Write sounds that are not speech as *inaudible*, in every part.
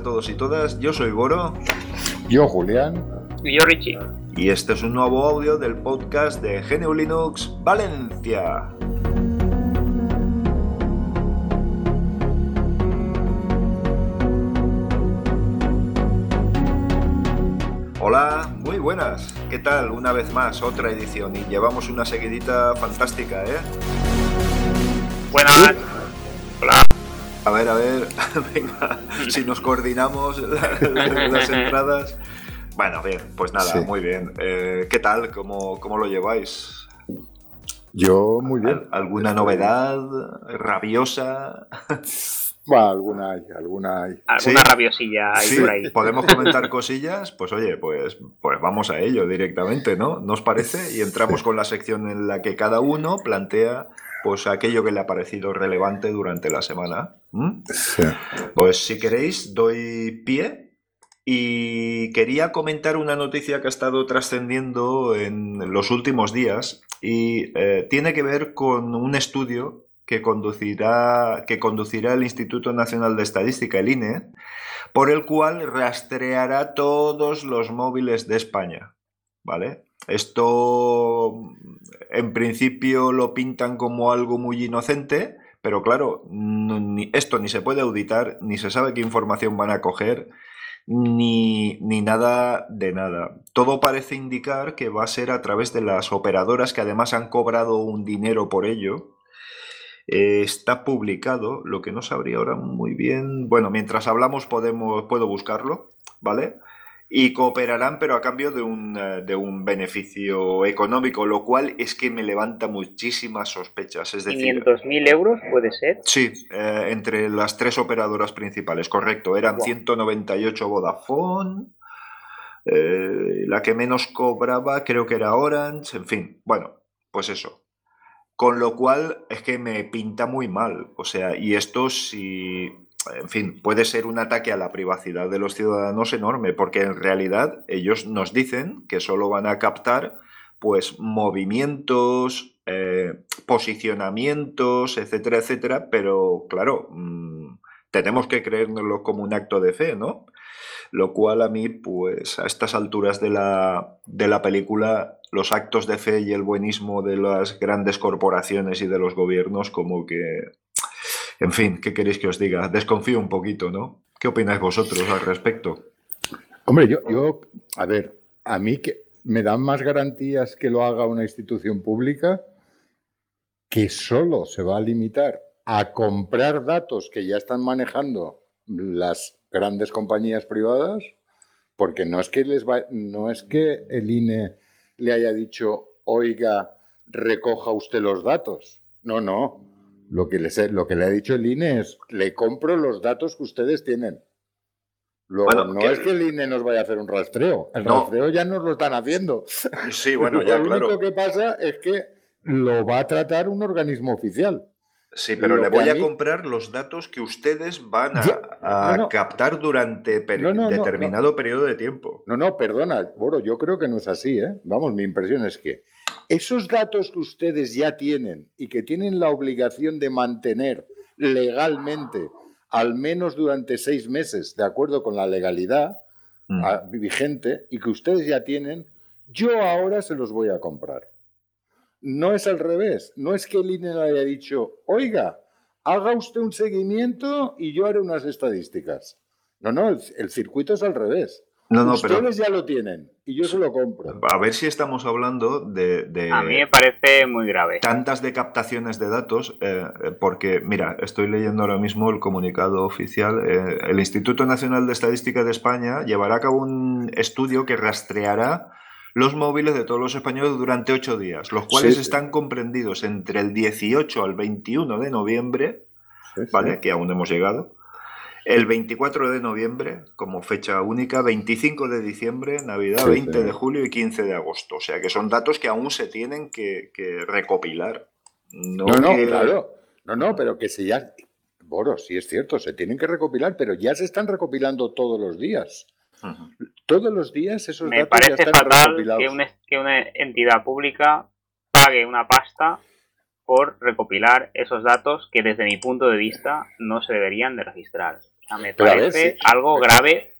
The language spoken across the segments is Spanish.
A todos y todas. Yo soy Goro. Yo, Julián. Y yo, Richie. Y este es un nuevo audio del podcast de GNU Linux Valencia. Hola, muy buenas. ¿Qué tal? Una vez más, otra edición y llevamos una seguidita fantástica, ¿eh? Buenas. A ver, a ver, *laughs* venga, si nos coordinamos *laughs* las entradas. Bueno, bien, pues nada, Sí. muy bien. Eh, ¿Qué tal? ¿Cómo, ¿Cómo lo lleváis? Yo muy bien. ¿Al- ¿Alguna novedad rabiosa? *laughs* Bueno, alguna hay, alguna hay. Alguna Sí. rabiosilla ahí Sí, por ahí. podemos comentar cosillas. Pues oye, pues, pues vamos a ello directamente, ¿no? ¿Nos parece? Y entramos con la sección en la que cada uno plantea pues aquello que le ha parecido relevante durante la semana. ¿Mm? Sí. Pues si queréis, doy pie y quería comentar una noticia que ha estado trascendiendo en los últimos días y eh, tiene que ver con un estudio que conducirá, que conducirá el Instituto Nacional de Estadística, el INE, por el cual rastreará todos los móviles de España. ¿Vale? Esto en principio lo pintan como algo muy inocente, pero claro, ni- esto ni se puede auditar, ni se sabe qué información van a coger, ni, ni nada de nada. Todo parece indicar que va a ser a través de las operadoras que además han cobrado un dinero por ello. Eh, está publicado, lo que no sabría ahora muy bien. Bueno, mientras hablamos podemos, puedo buscarlo, ¿vale? Y cooperarán, pero a cambio de un, eh, de un beneficio económico, lo cual es que me levanta muchísimas sospechas. Es decir, 500.000 euros puede ser. Sí, eh, entre las tres operadoras principales, correcto. Eran Guau. 198 Vodafone, eh, la que menos cobraba creo que era Orange, en fin, bueno, pues eso. Con lo cual es que me pinta muy mal. O sea, y esto sí, en fin, puede ser un ataque a la privacidad de los ciudadanos enorme, porque en realidad ellos nos dicen que solo van a captar pues movimientos, eh, posicionamientos, etcétera, etcétera, pero claro, mm, tenemos que creérnoslo como un acto de fe, ¿no? Lo cual a mí, pues a estas alturas de la, de la película, los actos de fe y el buenismo de las grandes corporaciones y de los gobiernos, como que, en fin, ¿qué queréis que os diga? Desconfío un poquito, ¿no? ¿Qué opináis vosotros al respecto? Hombre, yo, yo, a ver, a mí que me dan más garantías que lo haga una institución pública que solo se va a limitar a comprar datos que ya están manejando las grandes compañías privadas, porque no es que les va- no es que el INE le haya dicho, oiga, recoja usted los datos. No, no. Lo que, les he- lo que le ha dicho el INE es, le compro los datos que ustedes tienen. Luego, Bueno, no que- es que el INE nos vaya a hacer un rastreo. El No. rastreo ya nos lo están haciendo. Sí, bueno, *laughs* ya, lo claro. único que pasa es que lo va a tratar un organismo oficial. Sí, pero Lo le voy a mí- comprar los datos que ustedes van a, Ya, a no, no. captar durante per- No, no, no, determinado periodo de tiempo. No, no, perdona, Boro, yo creo que no es así, ¿eh? Vamos, mi impresión es que esos datos que ustedes ya tienen y que tienen la obligación de mantener legalmente, al menos durante seis meses, de acuerdo con la legalidad Mm. ah, vigente, y que ustedes ya tienen, yo ahora se los voy a comprar. No es al revés, no es que el INE le haya dicho, oiga, haga usted un seguimiento y yo haré unas estadísticas. No, no, el, el circuito es al revés. No, no, Ustedes pero ya lo tienen y yo se lo compro. a ver si estamos hablando de, de A mí me parece muy grave. tantas de captaciones de datos, eh, porque, mira, estoy leyendo ahora mismo el comunicado oficial. eh, el Instituto Nacional de Estadística de España llevará a cabo un estudio que rastreará los móviles de todos los españoles durante ocho días, los cuales Sí, sí. están comprendidos entre el 18 al 21 de noviembre, Sí, sí. ¿vale? Que aún no hemos llegado. El 24 de noviembre como fecha única, 25 de diciembre, Navidad, Sí, 20 sí. de julio y 15 de agosto. O sea que son datos que aún se tienen que, que recopilar. No, No, no, que- claro. No, no, pero que se ya. Boro, sí es cierto, se tienen que recopilar, pero ya se están recopilando todos los días. Todos los días esos Me datos ya parece están fatal recopilados. que una, que una entidad pública pague una pasta por recopilar esos datos que desde mi punto de vista no se deberían de registrar. Me Pero a ver, parece sí. algo grave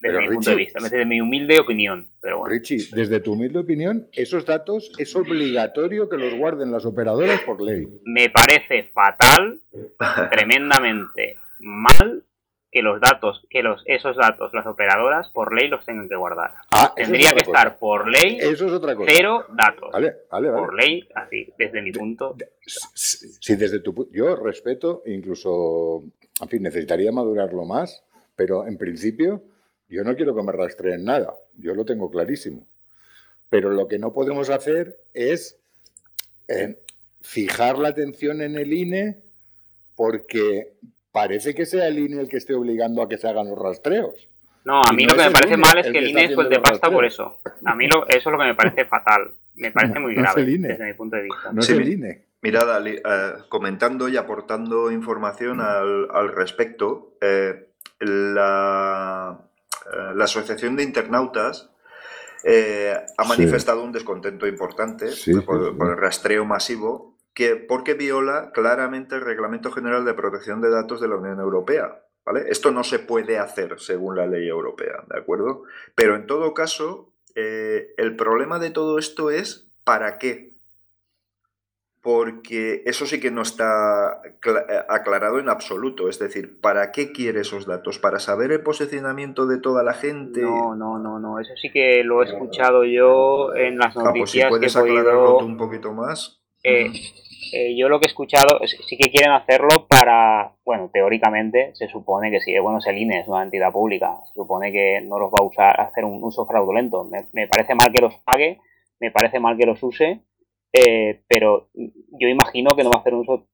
desde Pero, mi punto de vista, desde mi humilde opinión. Pero bueno, Richie, desde tu humilde opinión, esos datos es obligatorio que los guarden las operadoras por ley. me parece fatal, *laughs* tremendamente mal que los datos, que los esos datos, las operadoras por ley los tengan que guardar. Ah, es Tendría que cosa. estar por ley Eso es otra cosa. cero datos. Vale, vale, vale. Por ley, así, desde mi punto. Si si desde tu yo respeto, incluso, en fin, necesitaría madurarlo más, pero en principio yo no quiero que me rastreen nada, yo lo tengo clarísimo. Pero lo que no podemos hacer es eh, fijar la atención en el INE porque parece que sea el INE el que esté obligando a que se hagan los rastreos. No, a mí no lo que es me parece INE mal es que el INE suelte haciendo los pasta por eso. A mí lo, eso es lo que me parece fatal. Me parece muy *laughs* No es grave el INE. desde mi punto de vista. No Sí, es el mi- INE. Mirad, Ali, eh, comentando y aportando información al, al respecto, eh, la, eh, la Asociación de Internautas eh, ha Sí. manifestado un descontento importante Sí, por, sí, por el rastreo masivo que, porque viola claramente el Reglamento General de Protección de Datos de la Unión Europea. ¿vale? Esto no se puede hacer según la ley europea, ¿de acuerdo? Pero en todo caso, el problema de todo esto es ¿para qué? Porque eso sí que no está eh, aclarado en absoluto. Es decir, ¿para qué quiere esos datos? ¿Para saber el posicionamiento de toda la gente? No, no, no, no. Eso sí que lo he escuchado yo en las Ah, pues si noticias que puedes he aclararlo podido. tú un poquito más. Eh, eh, yo lo que he escuchado es sí que quieren hacerlo para, bueno, teóricamente se supone que sí, bueno, es el INE, es una entidad pública, se supone que no los va a usar, a hacer un uso fraudulento. Me, me parece mal que los pague, me parece mal que los use, eh, pero yo imagino que no va a hacer un uso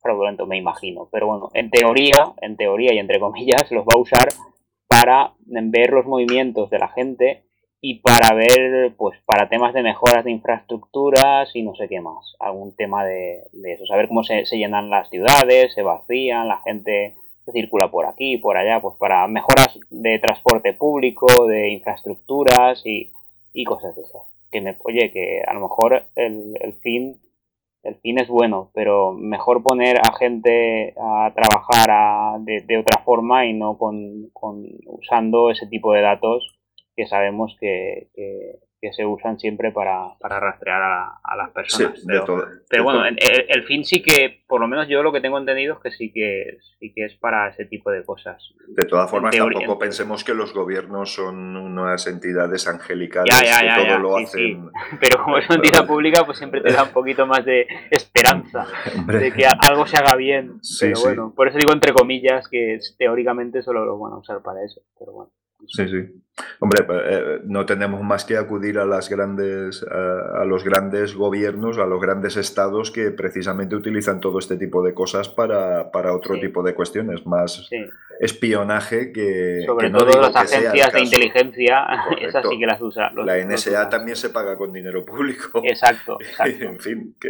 fraudulento, me imagino. Pero bueno, en teoría, en teoría y entre comillas, los va a usar para ver los movimientos de la gente y para ver, pues, para temas de mejoras de infraestructuras y no sé qué más. Algún tema de, de eso. Saber cómo se, llenan las ciudades, se vacían, la gente circula por aquí, por allá, pues para mejoras de transporte público, de infraestructuras y, y cosas de esas. Que me, oye, que a lo mejor el, el fin el fin es bueno, pero mejor poner a gente a trabajar a- de, de otra forma y no con, con usando ese tipo de datos que sabemos que, que- que se usan siempre para, para rastrear a, a las Sí, personas. de pero, todo. pero de bueno, el, el- el fin sí que, por lo menos yo lo que tengo entendido es que sí que sí que es para ese tipo de cosas. De todas formas, tampoco pensemos que los gobiernos son unas entidades angelicales Ya, ya, que todo lo sí, hacen. *laughs* Pero como es una entidad pública, pues siempre te da un poquito más de esperanza. De que algo se haga bien. Sí, pero sí. bueno, por eso digo entre comillas que teóricamente solo lo van a usar para eso. Pero bueno. Sí, sí. Hombre, eh, no tenemos más que acudir a las grandes, a, a los grandes gobiernos, a los grandes estados que precisamente utilizan todo este tipo de cosas para, para otro Sí. tipo de cuestiones, más Sí. espionaje que, Sobre que no todo las agencias de inteligencia, Correcto. *laughs* esas sí que las usa. los- La los NSA también se paga con dinero público. Exacto, *laughs* exacto. en fin, que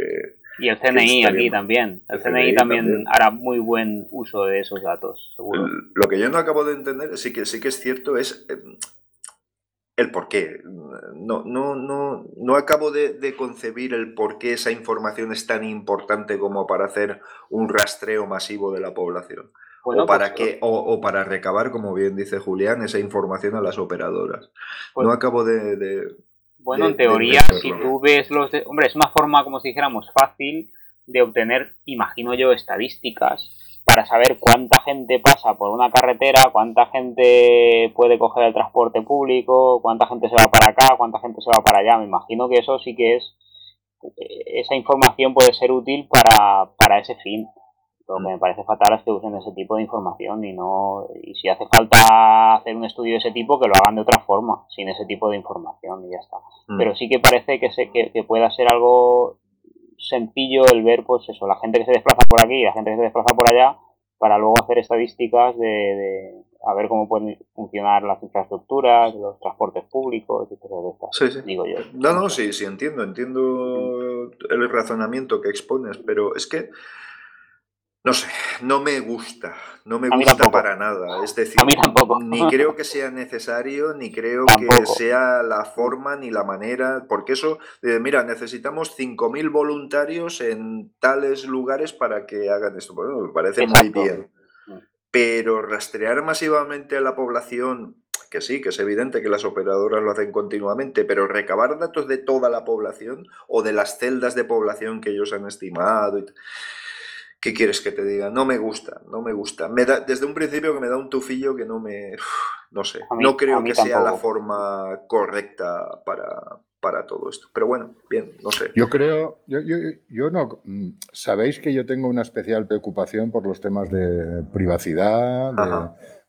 Y el CNI aquí bien. también. El El CNI CNI también también. hará muy buen uso de esos datos, seguro. lo que yo no acabo de entender, sí que sí que es cierto, es eh, el por qué. No, no, no, no acabo de, de concebir el por qué esa información es tan importante como para hacer un rastreo masivo de la población. Bueno, o para pues, que, o, o para recabar, como bien dice Julián, esa información a las operadoras. Pues- no acabo de, de- Bueno, de- en teoría, si tú ves los... de- Hombre, es una forma, como si dijéramos, fácil de obtener, imagino yo, estadísticas para saber cuánta gente pasa por una carretera, cuánta gente puede coger el transporte público, cuánta gente se va para acá, cuánta gente se va para allá. Me imagino que eso sí que es... eh, Esa información puede ser útil para, para ese fin. Lo que me parece fatal es que usen ese tipo de información y no y si hace falta hacer un estudio de ese tipo que lo hagan de otra forma, sin ese tipo de información y ya está. Mm. Pero sí que parece que, se, que, que pueda ser algo sencillo el ver, pues eso, la gente que se desplaza por aquí y la gente que se desplaza por allá, para luego hacer estadísticas de, de a ver cómo pueden funcionar las infraestructuras, los transportes públicos, y cosas de estas, Sí, sí. digo yo. No, no, sí, sí, entiendo, entiendo el razonamiento que expones, pero es que No sé, no me gusta, no me gusta para nada. Es decir, ni creo que sea necesario, ni creo que sea la forma ni la manera, porque eso, eh, mira, necesitamos 5.000 voluntarios en tales lugares para que hagan esto. Bueno, me parece muy bien. Mm. Pero rastrear masivamente a la población, que sí, que es evidente que las operadoras lo hacen continuamente, pero recabar datos de toda la población o de las celdas de población que ellos han estimado. Y ¿Qué quieres que te diga? No me gusta, no me gusta. Me da, desde un principio que me da un tufillo que no me... No sé, no creo que sea la forma correcta para, para todo esto. Pero bueno, bien, no sé. Yo creo, yo, yo, yo, no, mm, sabéis que yo tengo una especial preocupación por los temas de privacidad,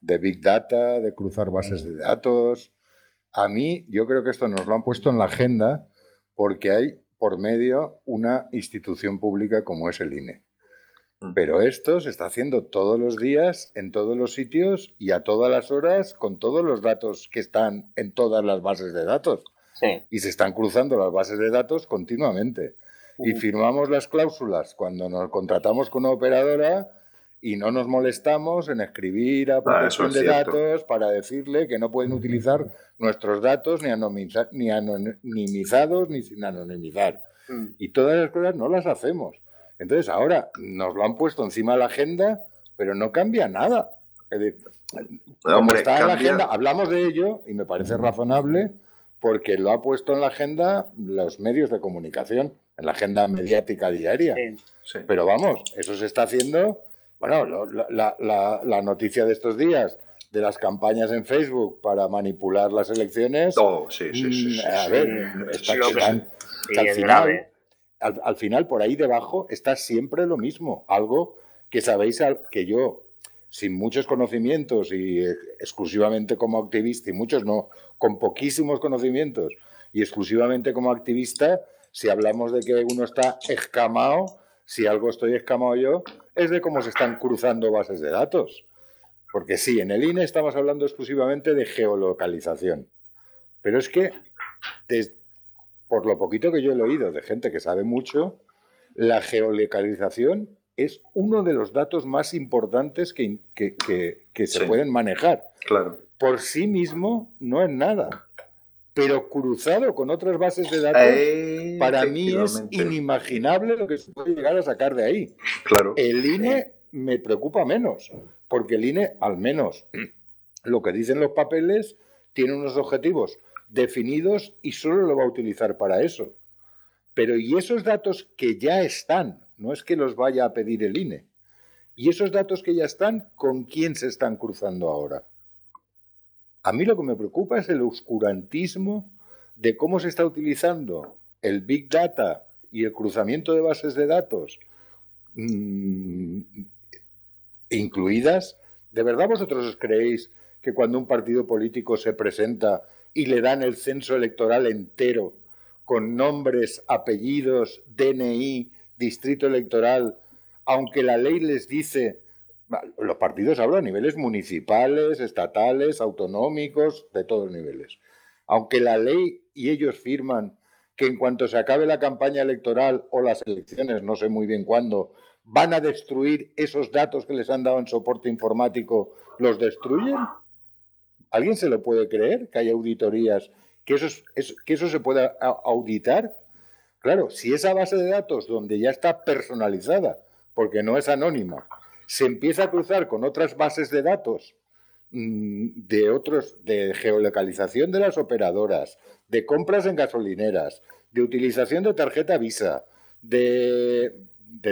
de, big data, de cruzar bases de datos. A mí, yo creo que esto nos lo han puesto en la agenda porque hay por medio una institución pública como es el INE. Mm. Pero esto se está haciendo todos los días, en todos los sitios y a todas las horas, con todos los datos que están en todas las bases de datos. Y se están cruzando las bases de datos continuamente. Y firmamos las cláusulas cuando nos contratamos con una operadora y no nos molestamos en escribir a ah, protección de datos para decirle que no pueden utilizar nuestros datos ni, ni anonimizados ni sin anonimizar. Mm. Y todas las cosas no las hacemos. Entonces ahora nos lo han puesto encima de la agenda, pero no cambia nada. como está en la agenda, hablamos de ello y me parece razonable porque lo ha puesto en la agenda los medios de comunicación, en la agenda mediática diaria. Pero vamos, eso se está haciendo, bueno, la, noticia de estos días de las campañas en Facebook para manipular las elecciones. Oh, sí, sí, sí. Mm, a ver, está, al final, al, final por ahí debajo está siempre lo mismo, algo que sabéis que yo, sin muchos conocimientos y exclusivamente como activista, y muchos no, con poquísimos conocimientos y exclusivamente como activista, si hablamos de que uno está escamado, si algo estoy escamado yo, es de cómo se están cruzando bases de datos. Porque sí, en el INE estamos hablando exclusivamente de geolocalización. Pero es que desde, por lo poquito que yo he oído de gente que sabe mucho, la geolocalización es uno de los datos más importantes que, se pueden manejar. Claro. Por sí mismo no es nada. Pero cruzado con otras bases de datos, eh, para mí es inimaginable lo que se puede llegar a sacar de ahí. Claro. El INE me preocupa menos, porque el INE, al menos, *clears throat* lo que dicen los papeles, tiene unos objetivos definidos y solo lo va a utilizar para eso. Pero ¿y esos datos que ya están? No es que los vaya a pedir el INE. ¿Y esos datos que ya están, con quién se están cruzando ahora? A mí lo que me preocupa es el oscurantismo de cómo se está utilizando el Big Data y el cruzamiento de bases de datos, mm, incluidas. ¿De verdad vosotros os creéis que cuando un partido político se presenta y le dan el censo electoral entero con nombres, apellidos, DNI, distrito electoral, aunque la ley les dice, los partidos hablan a niveles municipales, estatales, autonómicos, de todos niveles. Aunque la ley y ellos firman que en cuanto se acabe la campaña electoral o las elecciones, no sé muy bien cuándo, van a destruir esos datos que les han dado en soporte informático, ¿los destruyen? ¿Alguien se lo puede creer que hay auditorías, que eso, se pueda auditar? Claro, si esa base de datos donde ya está personalizada, porque no es anónima, se empieza a cruzar con otras bases de datos mm, de otros de geolocalización de las operadoras, de compras en gasolineras, de utilización de tarjeta Visa, de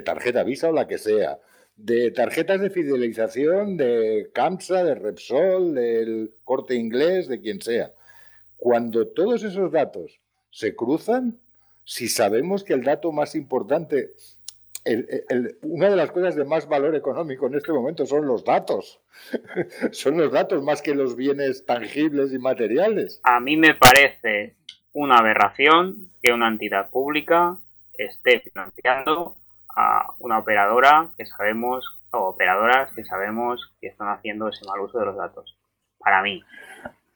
tarjeta Visa o la que sea, de tarjetas de fidelización de CAMSA, de Repsol, del corte inglés, de quien sea. Cuando todos esos datos se cruzan, si sabemos que el dato más importante, una de las cosas de más valor económico en este momento son los datos. *laughs* son los datos más que los bienes tangibles y materiales. A mí me parece una aberración que una entidad pública esté financiando a una operadora que sabemos, o operadoras que sabemos que están haciendo ese mal uso de los datos. Para mí.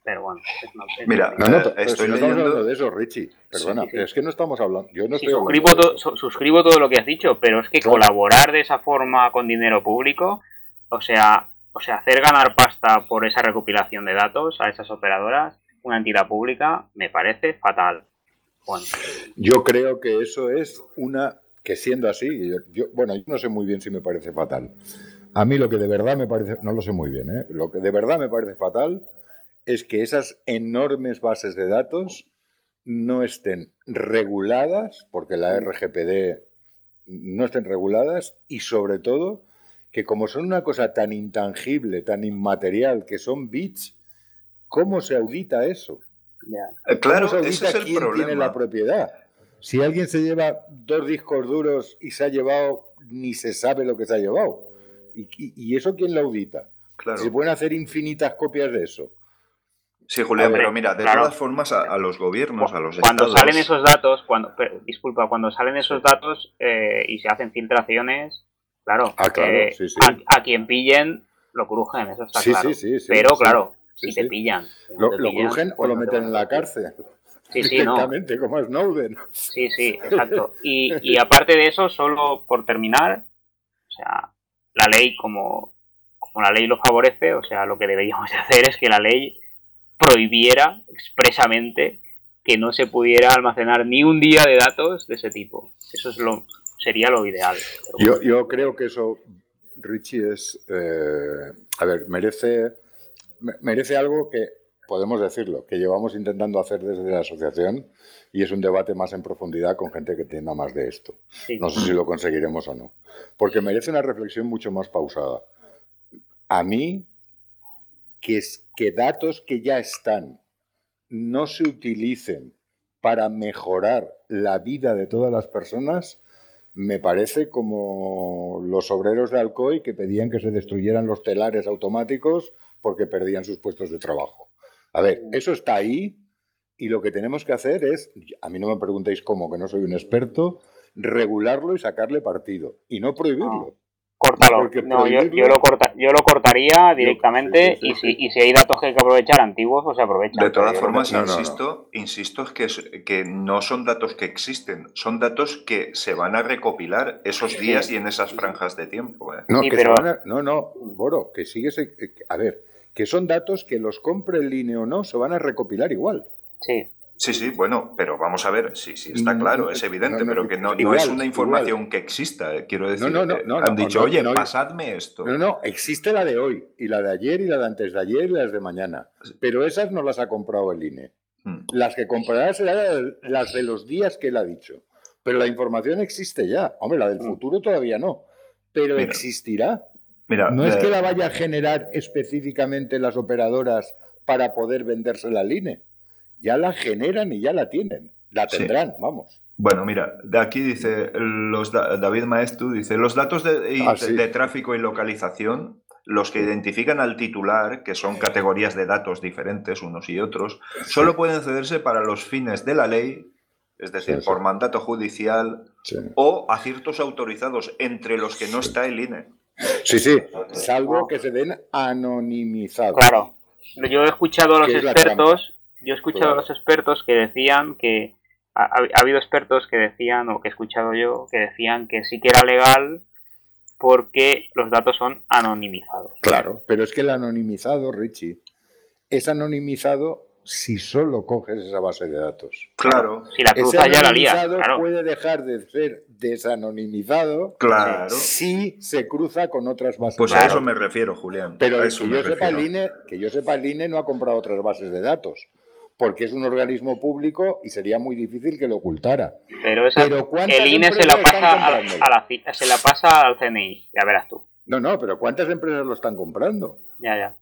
Pero bueno, es una, Mira, No, no, estoy si no estamos leyendo- hablando de eso, Richie. Perdona, Sí, sí. es que no estamos hablando. Yo no Sí, estoy suscribo, hablando de to- su- suscribo todo lo que has dicho, pero es que Claro. colaborar de esa forma con dinero público, o sea, o sea, hacer ganar pasta por esa recopilación de datos a esas operadoras, una entidad pública, me parece fatal. Bueno, Yo creo que eso es una que siendo así, yo, yo- bueno, yo no sé muy bien si me parece fatal. A mí lo que de verdad me parece, no lo sé muy bien, ¿eh? lo que de verdad me parece fatal es que esas enormes bases de datos no estén reguladas, porque la RGPD no estén reguladas y sobre todo que como son una cosa tan intangible, tan inmaterial, que son bits, ¿cómo se audita eso? Eh, Claro, ¿Cómo se ese audita es el quién tiene la propiedad? Si alguien se lleva dos discos duros y se ha llevado, ni se sabe lo que se ha llevado. ¿Y, y- y eso quién lo audita? Claro. Se pueden hacer infinitas copias de eso. Sí, Julián, pero mira, de claro. todas formas, a, a los gobiernos, a los cuando estados. salen esos datos, cuando disculpa, cuando salen esos datos eh, y se hacen filtraciones, claro, Ah, claro, eh, sí, sí. A, a quien pillen lo crujen, eso está Sí, claro. sí, sí, sí, pero sí. claro, Sí, si sí. te pillan, no Lo, te lo pillan, crujen o pues lo meten en la cárcel. Sí, sí, no. Como Snowden. Sí, sí, exacto. Y, y aparte de eso, solo por terminar, o sea, la ley como, como la ley lo favorece, o sea, lo que deberíamos de *laughs* hacer es que la ley prohibiera expresamente que no se pudiera almacenar ni un día de datos de ese tipo. Eso es lo sería lo ideal. Yo, yo creo que eso, Richie, es. eh, a ver, merece, me- merece algo que podemos decirlo, que llevamos intentando hacer desde la asociación y es un debate más en profundidad con gente que entienda más de esto. sí, No sé si lo conseguiremos o no. Porque merece una reflexión mucho más pausada. A mí, que, es, que datos que ya están no se utilicen para mejorar la vida de todas las personas, me parece como los obreros de Alcoy que pedían que se destruyeran los telares automáticos porque perdían sus puestos de trabajo. A ver, eso está ahí y lo que tenemos que hacer es, a mí no me preguntéis cómo, que no soy un experto, regularlo y sacarle partido y no prohibirlo. córtalo. porque No, yo, lo corta, yo lo cortaría directamente sí, sí, y, sí. si, y si hay datos que hay que aprovechar antiguos, pues se aprovechan. De todas formas, no, no, no. insisto, insisto es que, es- que no son datos que existen, son datos que se van a recopilar esos días y en esas franjas de tiempo. ¿eh? No, Sí, que pero- se van a- no, no, Boro, que sigue ese- eh, a ver, que son datos que los compre el INE o no, se van a recopilar igual. Sí, Sí, sí, bueno, pero vamos a ver, sí, sí, está Mm, claro, es evidente, no, no, pero que no, no igual, es una información igual. que exista. eh, Quiero decir, no, no, eh, no, han no, dicho, no, oye, no, pasadme esto. No, no, existe la de hoy, y la de ayer, y la de antes de ayer, y las de mañana. Pero esas no las ha comprado el INE. Mm. Las que comprará serán las de los días que él ha dicho. Pero la información existe ya. Hombre, la del Mm. futuro todavía no. Pero Mira. existirá. Mira, No es eh, que la vaya a generar específicamente las operadoras para poder vendérsela al INE. Ya la generan y ya la tienen. La Sí. tendrán, vamos. Bueno, mira, de aquí dice los da- David Maestu dice los datos de, Ah, sí. de tráfico y localización, los que identifican al titular, que son categorías de datos diferentes unos y otros, solo pueden cederse para los fines de la ley, es decir, por mandato judicial o a ciertos autorizados, entre los que no está el INE. Sí, sí. Salvo que se den anonimizados. claro. Yo he escuchado a los expertos, yo he escuchado Claro. a los expertos que decían que ha habido expertos que decían, o que he escuchado yo, que decían que sí que era legal porque los datos son anonimizados. Claro, pero es que el anonimizado, Richie, es anonimizado si solo coges esa base de datos. Claro, Si la cruzas ya la lías, claro. puede dejar de ser desanonimizado claro. si se cruza con otras bases Pues de a datos. eso me refiero, Julián. Pero a que eso yo, sepa, el refiero. INE, que yo sepa, el INE no ha comprado otras bases de datos, porque es un organismo público y sería muy difícil que lo ocultara. Pero, esa- Pero ¿cuántas el INE se la, empresas están pasa a, comprándolo? a la, ci- se la pasa al CNI, ya verás tú. No, no, pero ¿cuántas empresas lo están comprando? Ya, ya.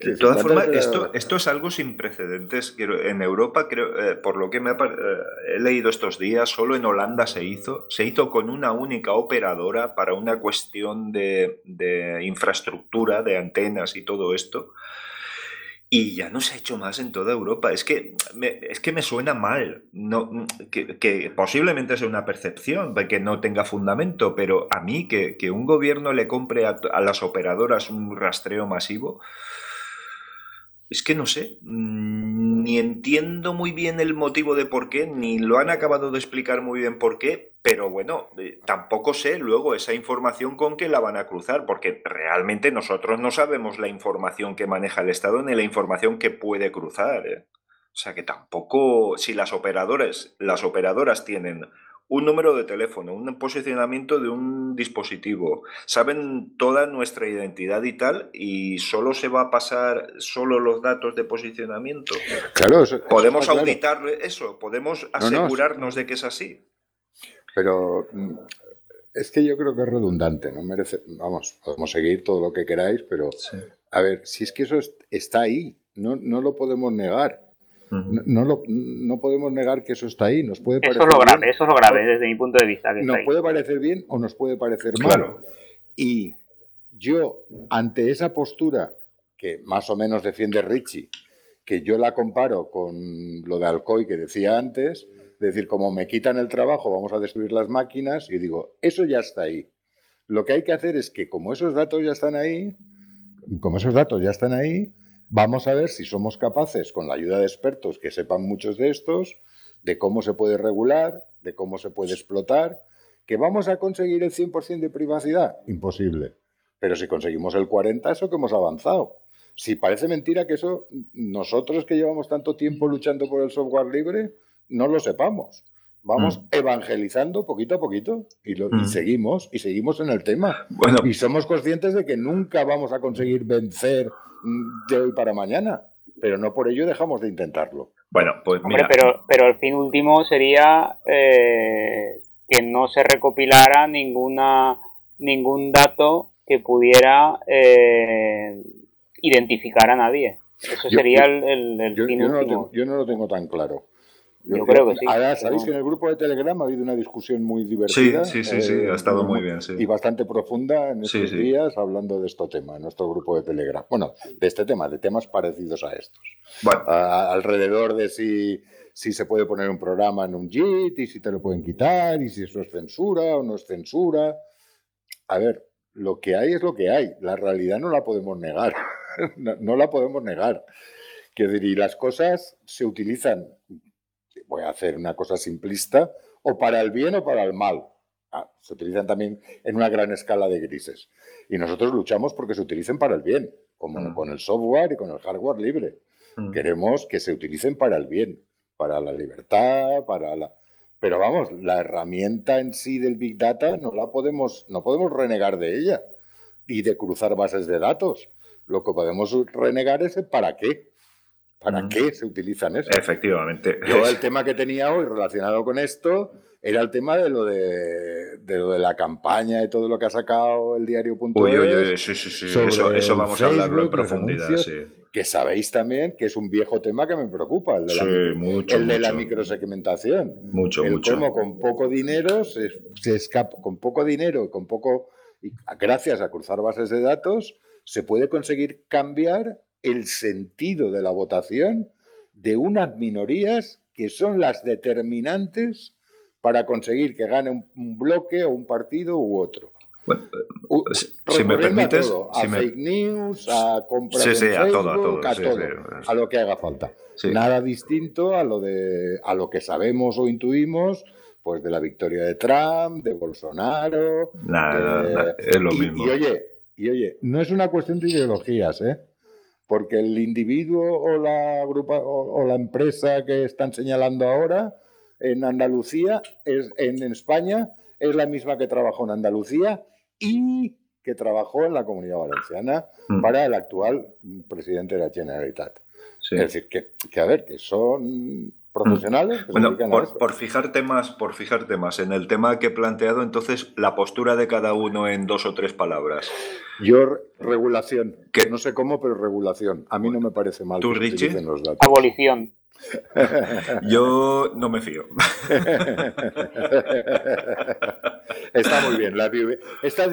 De todas ¿cuántas formas, esto, esto es algo sin precedentes. En Europa, creo, eh, por lo que me ha eh, he leído estos días, solo en Holanda se hizo. Se hizo con una única operadora para una cuestión de, de infraestructura, de antenas y todo esto. Y ya no se ha hecho más en toda Europa. Es que me, es que me suena mal. No, que, que posiblemente sea una percepción, que no tenga fundamento, pero a mí que, que un gobierno le compre a, a las operadoras un rastreo masivo, es que no sé, mm, ni entiendo muy bien el motivo de por qué, ni lo han acabado de explicar muy bien por qué, pero bueno, tampoco sé luego esa información con qué la van a cruzar, porque realmente nosotros no sabemos la información que maneja el Estado ni la información que puede cruzar. ¿eh? O sea que tampoco, si las operadoras, las operadoras tienen un número de teléfono, un posicionamiento de un dispositivo, saben toda nuestra identidad y tal, y solo se va a pasar solo los datos de posicionamiento. Claro, podemos auditar eso, podemos asegurarnos de que es así. Pero mm, es que yo creo que es redundante, no merece, vamos, podemos seguir todo lo que queráis, pero a ver, si es que eso está ahí, no, no lo podemos negar. No, lo, no, podemos negar que eso está ahí. Nos puede eso es lo grave, eso es lo grave desde mi punto de vista. nos puede parecer bien o nos puede parecer mal. Y yo, ante esa postura que más o menos defiende Richie, que yo la comparo con lo de Alcoy que decía antes, es decir, como me quitan el trabajo, vamos a destruir las máquinas, y digo, eso ya está ahí. Lo que hay que hacer es que como esos datos ya están ahí, como esos datos ya están ahí, Vamos a ver si somos capaces, con la ayuda de expertos que sepan muchos de estos, de cómo se puede regular, de cómo se puede explotar, que vamos a conseguir el 100% de privacidad. Imposible. Pero si conseguimos el 40%, eso que hemos avanzado. Si parece mentira que eso, nosotros que llevamos tanto tiempo luchando por el software libre, no lo sepamos. Vamos mm. evangelizando poquito a poquito y, lo, mm. seguimos y seguimos en el tema. Y somos conscientes de que nunca vamos a conseguir vencer de hoy para mañana, pero no por ello dejamos de intentarlo. Bueno, pues mira. pero, pero el fin último sería eh, que no se recopilara ninguna ningún dato que pudiera eh, identificar a nadie. Eso sería el, fin último. yo no lo tengo tan claro. Yo, creo que sí. Ahora, sabéis que en el grupo de Telegram ha habido una discusión muy divertida. Sí, sí, sí, ha estado muy bien. Y bastante profunda en estos días hablando de este tema, en nuestro grupo de Telegram. Bueno, de este tema, de temas parecidos a estos. Bueno. alrededor de si, si se puede poner un programa en un JIT y si te lo pueden quitar y si eso es censura o no es censura. A ver, lo que hay es lo que hay. La realidad no la podemos negar. *laughs* no, no la podemos negar. Que y las cosas se utilizan voy a hacer una cosa simplista, o para el bien o para el mal. Ah, se utilizan también en una gran escala de grises. Y nosotros luchamos porque se utilicen para el bien, como mm. con el software y con el hardware libre. Mm. Queremos que se utilicen para el bien, para la libertad, para la... Pero vamos, la herramienta en sí del Big Data no la podemos, no podemos renegar de ella y de cruzar bases de datos. Lo que podemos renegar es el para qué. ¿Para qué se utilizan eso? Efectivamente. Yo el *laughs* tema que tenía hoy relacionado con esto era el tema de lo de, lo de la campaña y todo lo que ha sacado el diario.es. Uy, uy, sí, sí, sí. Eso, vamos a hablarlo en profundidad, Que sabéis también que es un viejo tema que me preocupa, el de la, mucho, el de la microsegmentación. Mucho, el mucho. Cómo con poco dinero se, se escapa, con poco dinero, con poco, y gracias a cruzar bases de datos, se puede conseguir cambiar el sentido de la votación de unas minorías que son las determinantes para conseguir que gane un, bloque o un partido u otro. si me permites, a, fake news, a compras a, todo, a, todo, a, todo, a lo que haga falta. Nada distinto a lo de a lo que sabemos o intuimos pues de la victoria de Trump, de Bolsonaro. Nada, es lo mismo. Y oye, y oye, no es una cuestión de ideologías, ¿eh? Porque el individuo o la, grupa, o, la empresa que están señalando ahora en Andalucía, es, en España, es la misma que trabajó en Andalucía y que trabajó en la Comunidad Valenciana mm. para el actual presidente de la Generalitat. Es decir, que, que, a ver, que son profesionales. bueno, por, fijarte más, por fijarte más en el tema que he planteado, entonces la postura de cada uno en dos o tres palabras. Yo regulación, que no sé cómo, pero regulación. A mí no me parece mal. ¿Tú, Richie? Los datos. Abolición. Yo no me fío. *laughs* Está muy bien. La esta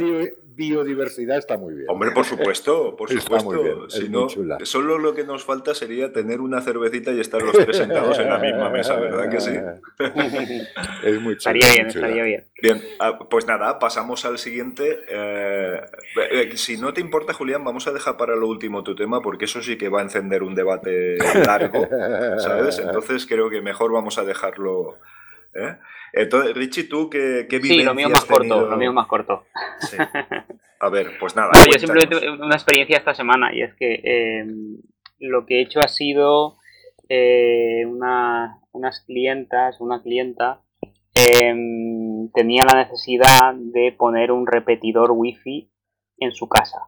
biodiversidad está muy bien. Hombre, por supuesto, por supuesto. si no, solo lo que nos falta sería tener una cervecita y estar los tres sentados en la misma mesa, ¿verdad que sí? *laughs* es muy chulo. Estaría bien, estaría bien. Bien, ah, pues nada, pasamos al siguiente. Eh, eh, si no te importa, Julián, vamos a dejar para lo último tu tema, porque eso sí que va a encender un debate largo, ¿sabes? *laughs* Entonces creo que mejor vamos a dejarlo. ¿Eh? Entonces, Richie, ¿tú qué, qué Sí, lo mío más corto, lo mío más corto. A ver, pues nada. *laughs* yo simplemente una experiencia esta semana y es que em, lo que he hecho ha sido unas clientas, una clienta Em, tenía la necesidad de poner un repetidor wifi en su casa.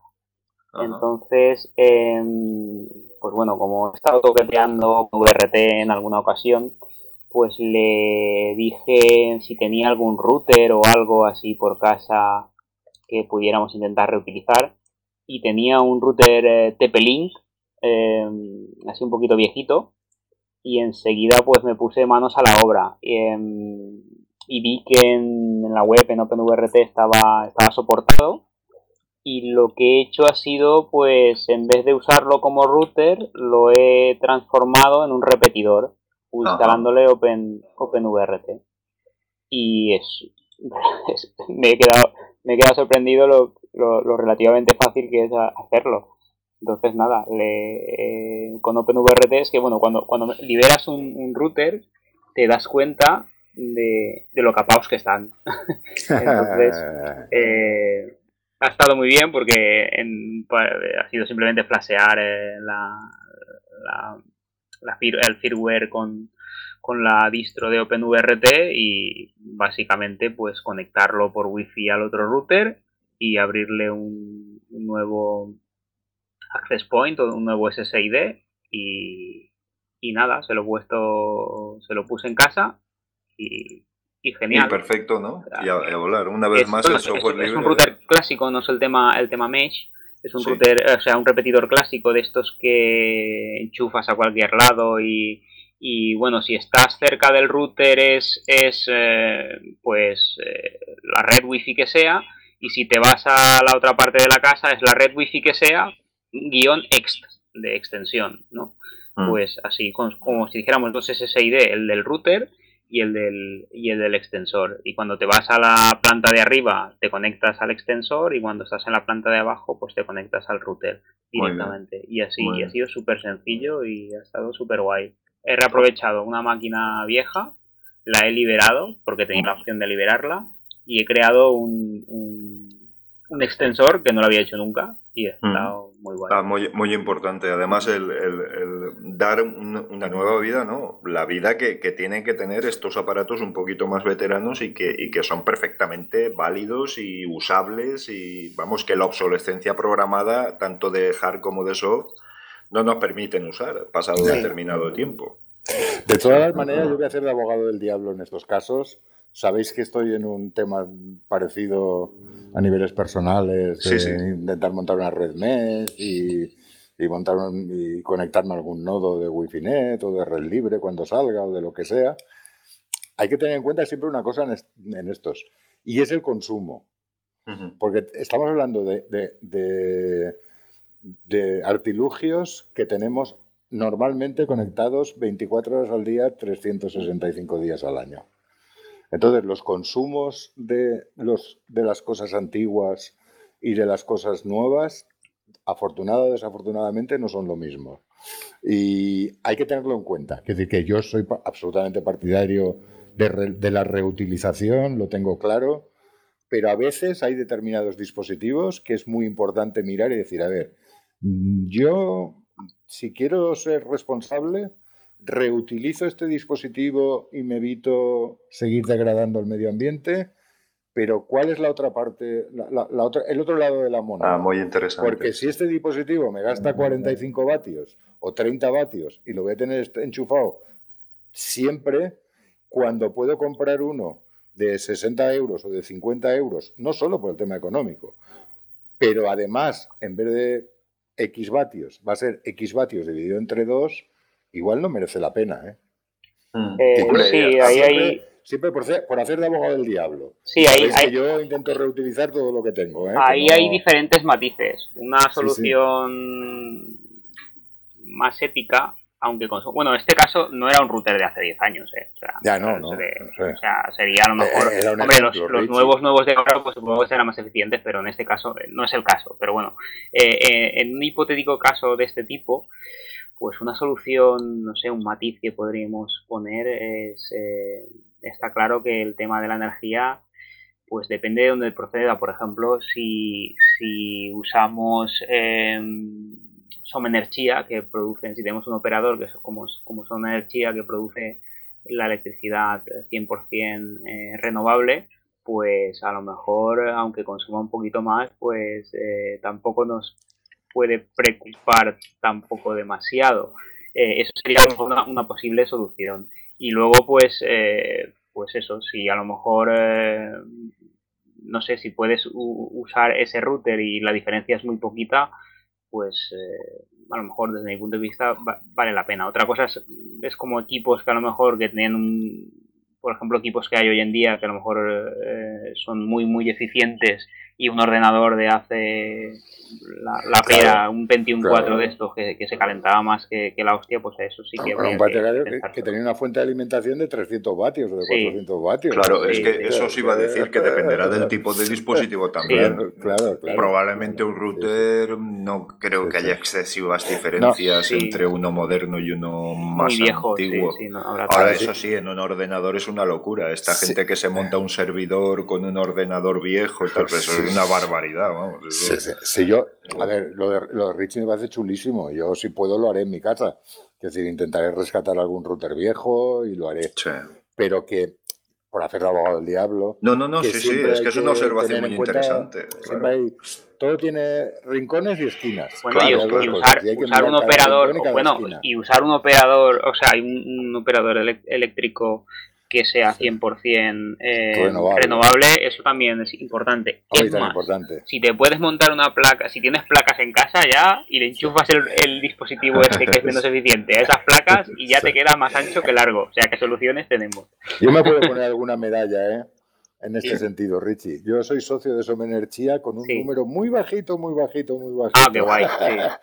Entonces, em, pues bueno, como he estado toqueteando VRT en alguna ocasión, pues le dije si tenía algún router o algo así por casa que pudiéramos intentar reutilizar. Y tenía un router eh, TP-Link, em, así un poquito viejito, y enseguida pues me puse manos a la obra. Em, y vi que en, la web en OpenVRT estaba, estaba soportado. Y lo que he hecho ha sido pues en vez de usarlo como router lo he transformado en un repetidor instalándole Open, OpenVRT. Y *laughs* es, me, he quedado, me he quedado sorprendido lo, lo relativamente fácil que es hacerlo. Entonces, nada, le, eh, con OpenVRT es que, bueno, cuando, cuando liberas un, router, te das cuenta de, lo capaos que están. *laughs* Entonces, *laughs* eh, ha estado muy bien porque ha sido simplemente flashear eh, la, la, el firmware con, con la distro de OpenVRT y básicamente pues conectarlo por wifi al otro router y abrirle un nuevo access point o un nuevo SSID y, y nada, se lo he puesto, se lo puse en casa y, y genial. perfecto, ¿no? Y a, volar. Una vez más el software es, Es un router clásico, no es el tema, el tema mesh. Es un router, o sea, un repetidor clásico de estos que enchufas a cualquier lado y, y bueno, si estás cerca del router es, es eh, pues eh, la red wifi que sea y si te vas a la otra parte de la casa es la red wifi que sea guion ext de extensión, ¿no? Mm. Pues así, como, si dijéramos dos SSID, el del router y el del, y el del extensor. Y cuando te vas a la planta de arriba, te conectas al extensor y cuando estás en la planta de abajo, pues te conectas al router directamente. Y así, y ha sido súper sencillo y ha estado súper guay. He reaprovechado una máquina vieja, la he liberado porque tenía la opción de liberarla y he creado un, un extensor que no lo había hecho nunca y ha estado muy guay. Ah, muy, muy, importante. Además, el, dar una nueva vida, ¿no? La vida que, tienen que tener estos aparatos un poquito más veteranos y que, y que son perfectamente válidos y usables y vamos, que la obsolescencia programada, tanto de hard como de soft, no nos permiten usar pasado determinado tiempo. De todas maneras, yo voy a hacer de abogado del diablo en estos casos Sabéis que estoy en un tema parecido a niveles personales, intentar montar una red mesh y, montar y conectarme a algún nodo de Wi-Fi Net o de red libre cuando salga o de lo que sea. Hay que tener en cuenta siempre una cosa en, estos, y es el consumo. Porque estamos hablando de, de artilugios que tenemos normalmente conectados 24 horas al día, 365 días al año. Entonces, los consumos de, los, de las cosas antiguas y de las cosas nuevas, afortunada o desafortunadamente, no son lo mismo. Y hay que tenerlo en cuenta. Es decir, que yo soy absolutamente partidario de, de la reutilización, lo tengo claro, pero a veces hay determinados dispositivos que es muy importante mirar y decir, a ver, yo, si quiero ser responsable, reutilizo este dispositivo y me evito seguir degradando el medio ambiente, pero ¿cuál es la otra parte, la, otra, el otro lado de la moneda? Ah, muy interesante. Porque si este dispositivo me gasta 45 vatios o 30 vatios y lo voy a tener enchufado siempre, cuando puedo comprar uno de 60 euros o de 50 euros, no solo por el tema económico, pero además, en vez de X vatios, va a ser X vatios dividido entre 2, igual no merece la pena. ¿eh? Mm. eh sí, ahí hay... siempre por hacer, por hacer de abogado del diablo. Sí, ahí, que yo intento reutilizar todo lo que tengo. ¿eh? Que ahí no- hay diferentes matices. Una sí. solución más ética, aunque con... Bueno, en este caso no era un router de hace 10 años, ¿eh? O sea, Ya, no, no, no sé. O sea, sería a lo mejor... Eh, un Hombre, los, los nuevos nuevos de ahora pues supongo que serán más eficientes, pero en este caso eh, no es el caso. Pero bueno, eh, en un hipotético caso de este tipo, pues una solución, no sé, un matiz que podríamos poner es... eh, está claro que el tema de la energía pues depende de dónde proceda. Por ejemplo, si, si usamos eh, Somenergia, que producen, si tenemos un operador que es como, como Somenergia, que produce la electricidad 100% eh, renovable, pues a lo mejor, aunque consuma un poquito más, pues eh, tampoco nos puede preocupar tampoco demasiado. Eh, eso sería una, una posible solución. Y luego, pues, eh, pues eso, si a lo mejor, eh, no sé, si puedes usar ese router y la diferencia es muy poquita, pues eh, a lo mejor desde mi punto de vista va- vale la pena. Otra cosa es, es como equipos que a lo mejor que tienen un, por ejemplo, equipos que hay hoy en día que a lo mejor eh, son muy, muy eficientes y un ordenador de hace la, la pera, un Pentium claro. 4 de estos que, que se calentaba más que, que la hostia, pues a eso sí que un que, tenía una fuente de alimentación de 300 vatios o de Sí. 400 vatios. Claro, es Sí, que sí. eso os iba a decir que dependerá del tipo de dispositivo también. Claro, claro, claro. Probablemente un Sí, router no creo Sí, que sí. haya excesivas diferencias sí. entre uno moderno y uno más muy viejo, sí, antiguo. sí, no, Ahora, eso sí, en un ordenador es una locura. Esta Sí. gente que se monta un servidor con un ordenador viejo y tal, pues eso es una barbaridad, vamos. Sí, Eso- sí, sí, yo, a ver, lo de, lo de Richie me parece chulísimo. Yo, si puedo, lo haré en mi casa. Es decir, intentaré rescatar algún router viejo y lo haré. sí. Pero que, por hacer de abogado del diablo, No, no, no, sí, sí, es que es una observación muy cuenta- interesante. siempre claro. hay- todo tiene rincones y esquinas. Bueno, Claro, y, cosas, usar, y un operador, bueno, esquina. y usar un operador, o sea, hay un, un operador eléctrico que sea 100% eh, Renovable. renovable. eso también es importante. Hoy Es más, importante. si te puedes montar una placa, si tienes placas en casa ya y le enchufas el, el dispositivo este que es menos *laughs* eficiente a esas placas y ya te queda más ancho que largo. O sea, que soluciones tenemos. Yo me puedo poner alguna medalla, ¿eh? En este Sí. sentido, Richie. Yo soy socio de Somenergia con un Sí. número muy bajito, muy bajito, muy bajito. Ah, qué guay. Sí. *laughs*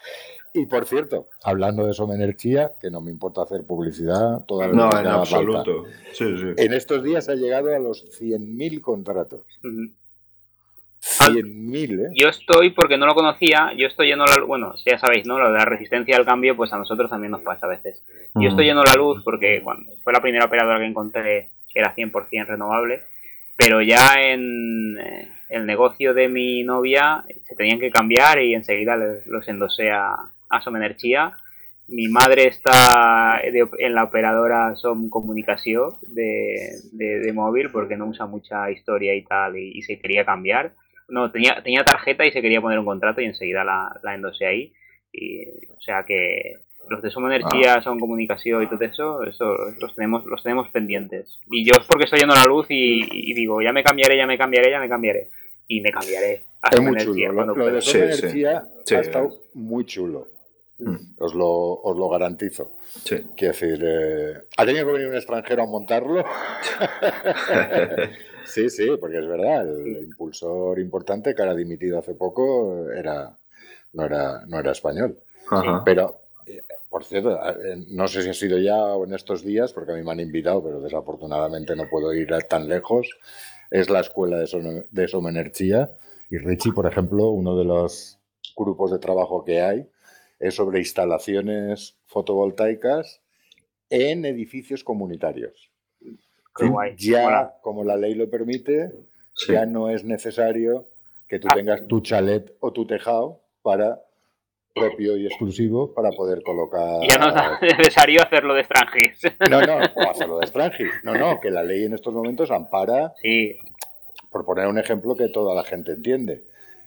Y por cierto, hablando de Somenergia, que no me importa hacer publicidad, toda la No, en absoluto. Sí, sí. En estos días ha llegado a los 100.000 contratos. Ujú. 100.000, ¿eh? Yo estoy, porque no lo conocía, yo estoy yendo la bueno, ya sabéis, ¿no? Lo de la resistencia al cambio, pues a nosotros también nos pasa a veces. Yo estoy yendo la luz porque fue la primera operadora que encontré que era 100% renovable, pero ya en eh, el negocio de mi novia se tenían que cambiar y enseguida los endosé a, a Somenergia. Mi madre está en la operadora Som Comunicación de, de- móvil porque no usa mucha historia y tal y, y se quería cambiar. No, tenía, tenía tarjeta y se quería poner un contrato y enseguida la, la endosé ahí. Y, o sea que los de Som Energía, Son Comunicación y todo eso, eso los tenemos, los tenemos pendientes. Y yo es porque estoy yendo a la luz y, y digo, ya me cambiaré, ya me cambiaré, ya me cambiaré. Y me cambiaré. a Es muy Energía chulo. Lo, lo de Sí, Somenergia sí. ha Sí. estado muy chulo. Mm. Os lo, os lo garantizo. Sí. Quiero decir, eh, ¿ha tenido que venir un extranjero a montarlo? *laughs* *laughs* sí, sí, porque es verdad, el impulsor importante que ahora dimitido hace poco era, no, era, no era español. Ajá. Pero, por cierto, eh, no sé si ha sido ya o en estos días, porque a mí me han invitado, pero desafortunadamente no puedo ir tan lejos, es la escuela de, Som- de Somenergia. Y Richie, por ejemplo, uno de los grupos de trabajo que hay es sobre instalaciones fotovoltaicas en edificios comunitarios. Qué guay. Ya, como la ley lo permite, Sí. ya no es necesario que tú Ah. tengas tu chalet o tu tejado para propio y exclusivo para poder colocar. Ya no es *laughs* necesario hacerlo de Strangis. No, no, o hacerlo de Strangis. No, no, que la ley en estos momentos ampara, Sí, por poner un ejemplo que toda la gente entiende.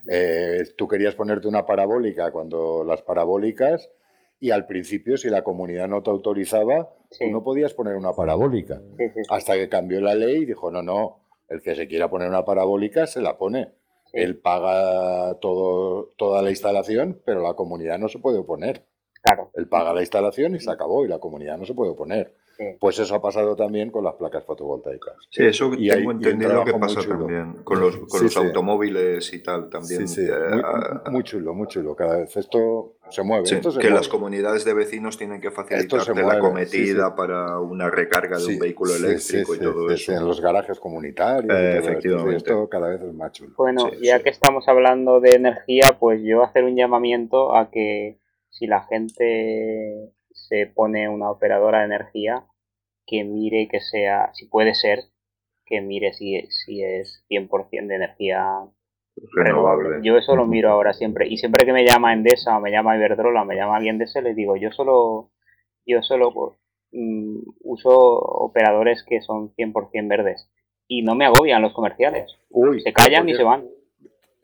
Eh, tú querías ponerte una parabólica cuando las parabólicas, y al principio, si la comunidad no te autorizaba, Sí. tú no podías poner una parabólica. sí. Hasta que cambió la ley y dijo, no, no, el que se quiera poner una parabólica se la pone. Sí. Él paga todo, toda la instalación, pero la comunidad no se puede oponer. Claro. Él paga la instalación y se acabó, y la comunidad no se puede oponer. Pues eso ha pasado también con las placas fotovoltaicas. Sí, eso y tengo entendido que pasa también con los, con los automóviles y tal también. Sí, muy, muy, chulo, muy chulo. Cada vez esto se mueve. que las comunidades de vecinos tienen que facilitar la cometida para una recarga de un vehículo eléctrico y todo eso. En los garajes comunitarios. efectivamente. Esto, cada vez es más chulo. Bueno, ya que estamos hablando de energía, pues yo hacer un llamamiento a que si la gente se pone una operadora de energía, que mire que sea, si puede ser, que mire si, si es 100% de energía renovable. Yo eso lo miro ahora siempre. Y siempre que me llama Endesa o me llama Iberdrola o me llama alguien de ese, les digo, yo solo, yo solo pues, mm, uso operadores que son 100% verdes. Y no me agobian los comerciales. se callan y se van.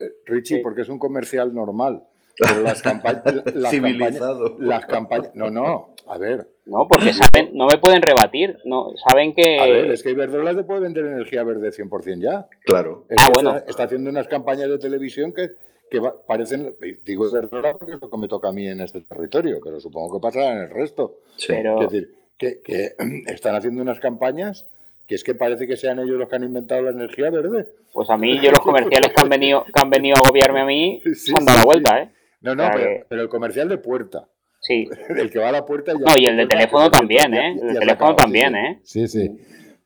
Eh, Richie, porque es un comercial normal. Pero las campañas. Civilizado. las campañas. No, no, a ver. No, porque saben, no me pueden rebatir. No, saben que. A ver, es que Iberdrola te puede vender energía verde 100% ya. Claro. ah, bueno. Está, haciendo unas campañas de televisión que, que parecen. Digo Iberdrola porque es lo que me toca a mí en este territorio, pero supongo que pasará en el resto. Sí. Es decir, que, que *clears throat* están haciendo unas campañas que es que parece que sean ellos los que han inventado la energía verde. Pues a mí, yo los comerciales que han venido, que han venido a agobiarme a mí, se han dado la vuelta, ¿eh? No, no, pero, el comercial de puerta. Sí. *laughs* El que va a la puerta ya. No, y el de teléfono también, ¿eh? El de teléfono también, ¿eh? Sí, sí.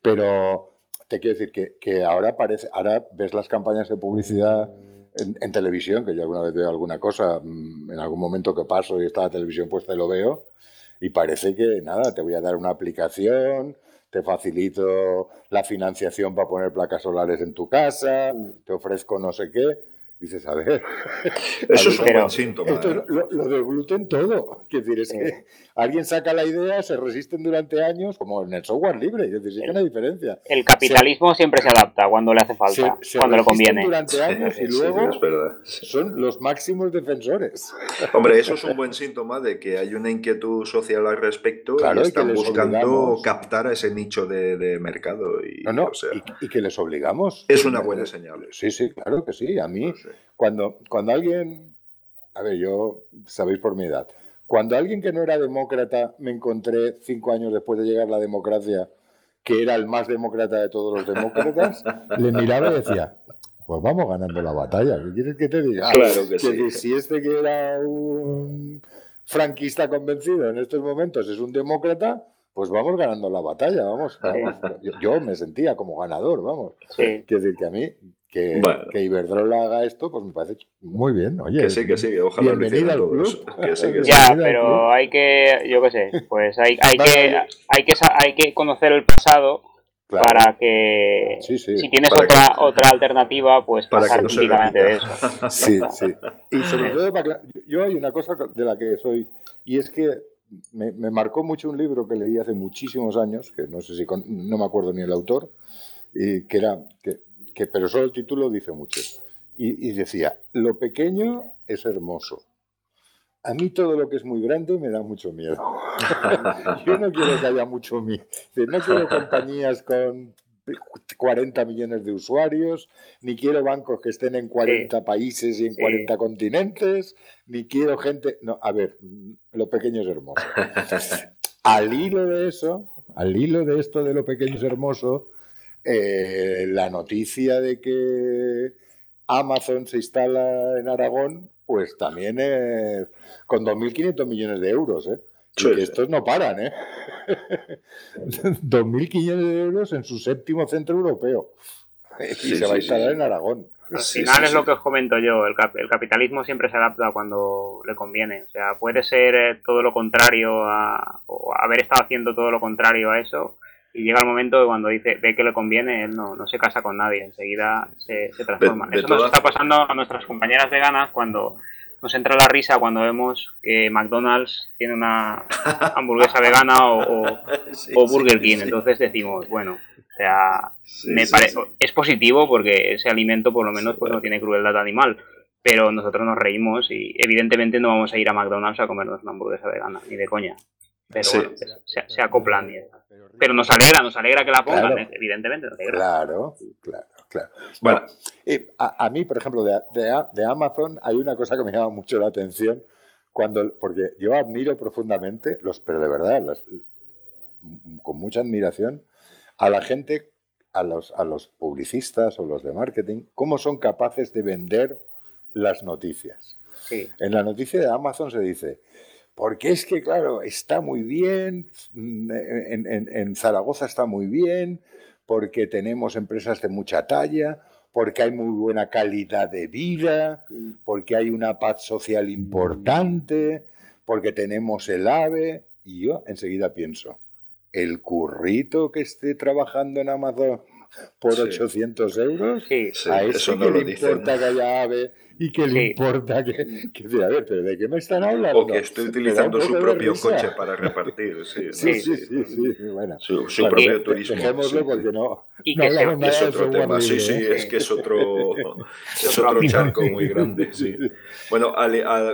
Pero te quiero decir que, que, ahora parece, ahora ves las campañas de publicidad en, televisión, que yo alguna vez veo alguna cosa, mm, en algún momento que paso y está la televisión puesta y lo veo, y parece que nada, te voy a dar una aplicación, te facilito la financiación para poner placas solares en tu casa, te ofrezco no sé qué dices, a ver. *laughs* Eso es un buen síntoma. Esto, ¿eh? lo, lo, del gluten todo. Quiero decir, es que alguien saca la idea, se resisten durante años, como en el software libre. Es decir, sí hay una diferencia. El capitalismo siempre se adapta cuando le hace falta, cuando le conviene. durante años y luego son los máximos defensores. Hombre, eso es un buen síntoma de que hay una inquietud social al respecto y están buscando captar a ese nicho de, mercado. Y, no, no, y, que les obligamos. Es una buena señal. Sí, sí, claro que sí. A mí, cuando, cuando alguien, a ver, yo sabéis por mi edad, cuando alguien que no era demócrata me encontré cinco años después de llegar la democracia, que era el más demócrata de todos los demócratas, *laughs* le miraba y decía, pues vamos ganando la batalla. ¿Qué quieres que te diga? Claro que, sí. Si este que era un franquista convencido en estos momentos es un demócrata, pues vamos ganando la batalla, vamos. Yo, me sentía como ganador, vamos. Quiero decir que a mí que, que, Iberdrola haga esto, pues me parece muy bien. Oye, que sí, que sí, ojalá bienvenida al club. Que sí, que ya, pero hay que, yo qué sé, pues hay, hay, que, hay, que, hay que conocer el pasado para que si tienes otra otra alternativa, pues para pasar típicamente de eso. *laughs* Sí, sí. Y sobre todo, yo hay una cosa de la que soy, y es que me, me, marcó mucho un libro que leí hace muchísimos años, que no sé si no me acuerdo ni el autor, y que era que pero solo el título dice mucho. Y, decía, lo pequeño es hermoso. A mí todo lo que es muy grande me da mucho miedo. *laughs* Yo no quiero que haya mucho miedo. No quiero compañías con 40 millones de usuarios, ni quiero bancos que estén en 40 países y en 40 continentes, ni quiero gente... No, a ver, lo pequeño es hermoso. *laughs* Al hilo de eso, al hilo de esto de lo pequeño es hermoso, eh, la noticia de que Amazon se instala en Aragón, pues también es con 2.500 millones de euros, ¿eh? que estos no paran, ¿eh? *laughs* 2.500 de euros en su séptimo centro europeo. y se va a instalar en Aragón. Al final es lo que os comento yo, el, capitalismo siempre se adapta cuando le conviene. O sea, puede ser eh, todo lo contrario a, o haber estado haciendo todo lo contrario a eso, y llega el momento cuando dice ve que le conviene, él no, no se casa con nadie, enseguida se, se transforma. Eso nos está pasando a nuestras compañeras veganas cuando nos entra la risa cuando vemos que McDonald's tiene una *laughs* hamburguesa vegana o, Burger King. Entonces decimos, bueno, o sea, me parece es positivo porque ese alimento por lo menos pues no tiene crueldad animal. Pero nosotros nos reímos y evidentemente no vamos a ir a McDonald's a comernos una hamburguesa vegana, ni de coña. Pero bueno, se, se, acoplan. Pero nos alegra, nos alegra que la pongan, ¿eh? evidentemente. Claro, claro, claro. Bueno, a, mí, por ejemplo, de, de, Amazon hay una cosa que me llama mucho la atención, cuando, porque yo admiro profundamente, los, pero de verdad, con mucha admiración a la gente, a los, a los publicistas o los de marketing, cómo son capaces de vender las noticias. En la noticia de Amazon se dice, porque es que, claro, está muy bien, en, Zaragoza está muy bien, porque tenemos empresas de mucha talla, porque hay muy buena calidad de vida, porque hay una paz social importante, porque tenemos el AVE. Y yo enseguida pienso, el currito que esté trabajando en Amazon por 800 euros, a eso, que le importa que haya AVE y que le importa que, que, A ver, pero ¿de qué me están hablando? O que esté utilizando su propio coche para repartir. Sí, sí, sí, sí, Bueno, su, propio turismo. Dejémoslo porque no, y que es otro tema. Sí, sí, es que es otro, *laughs* es otro charco muy grande. Sí. Bueno,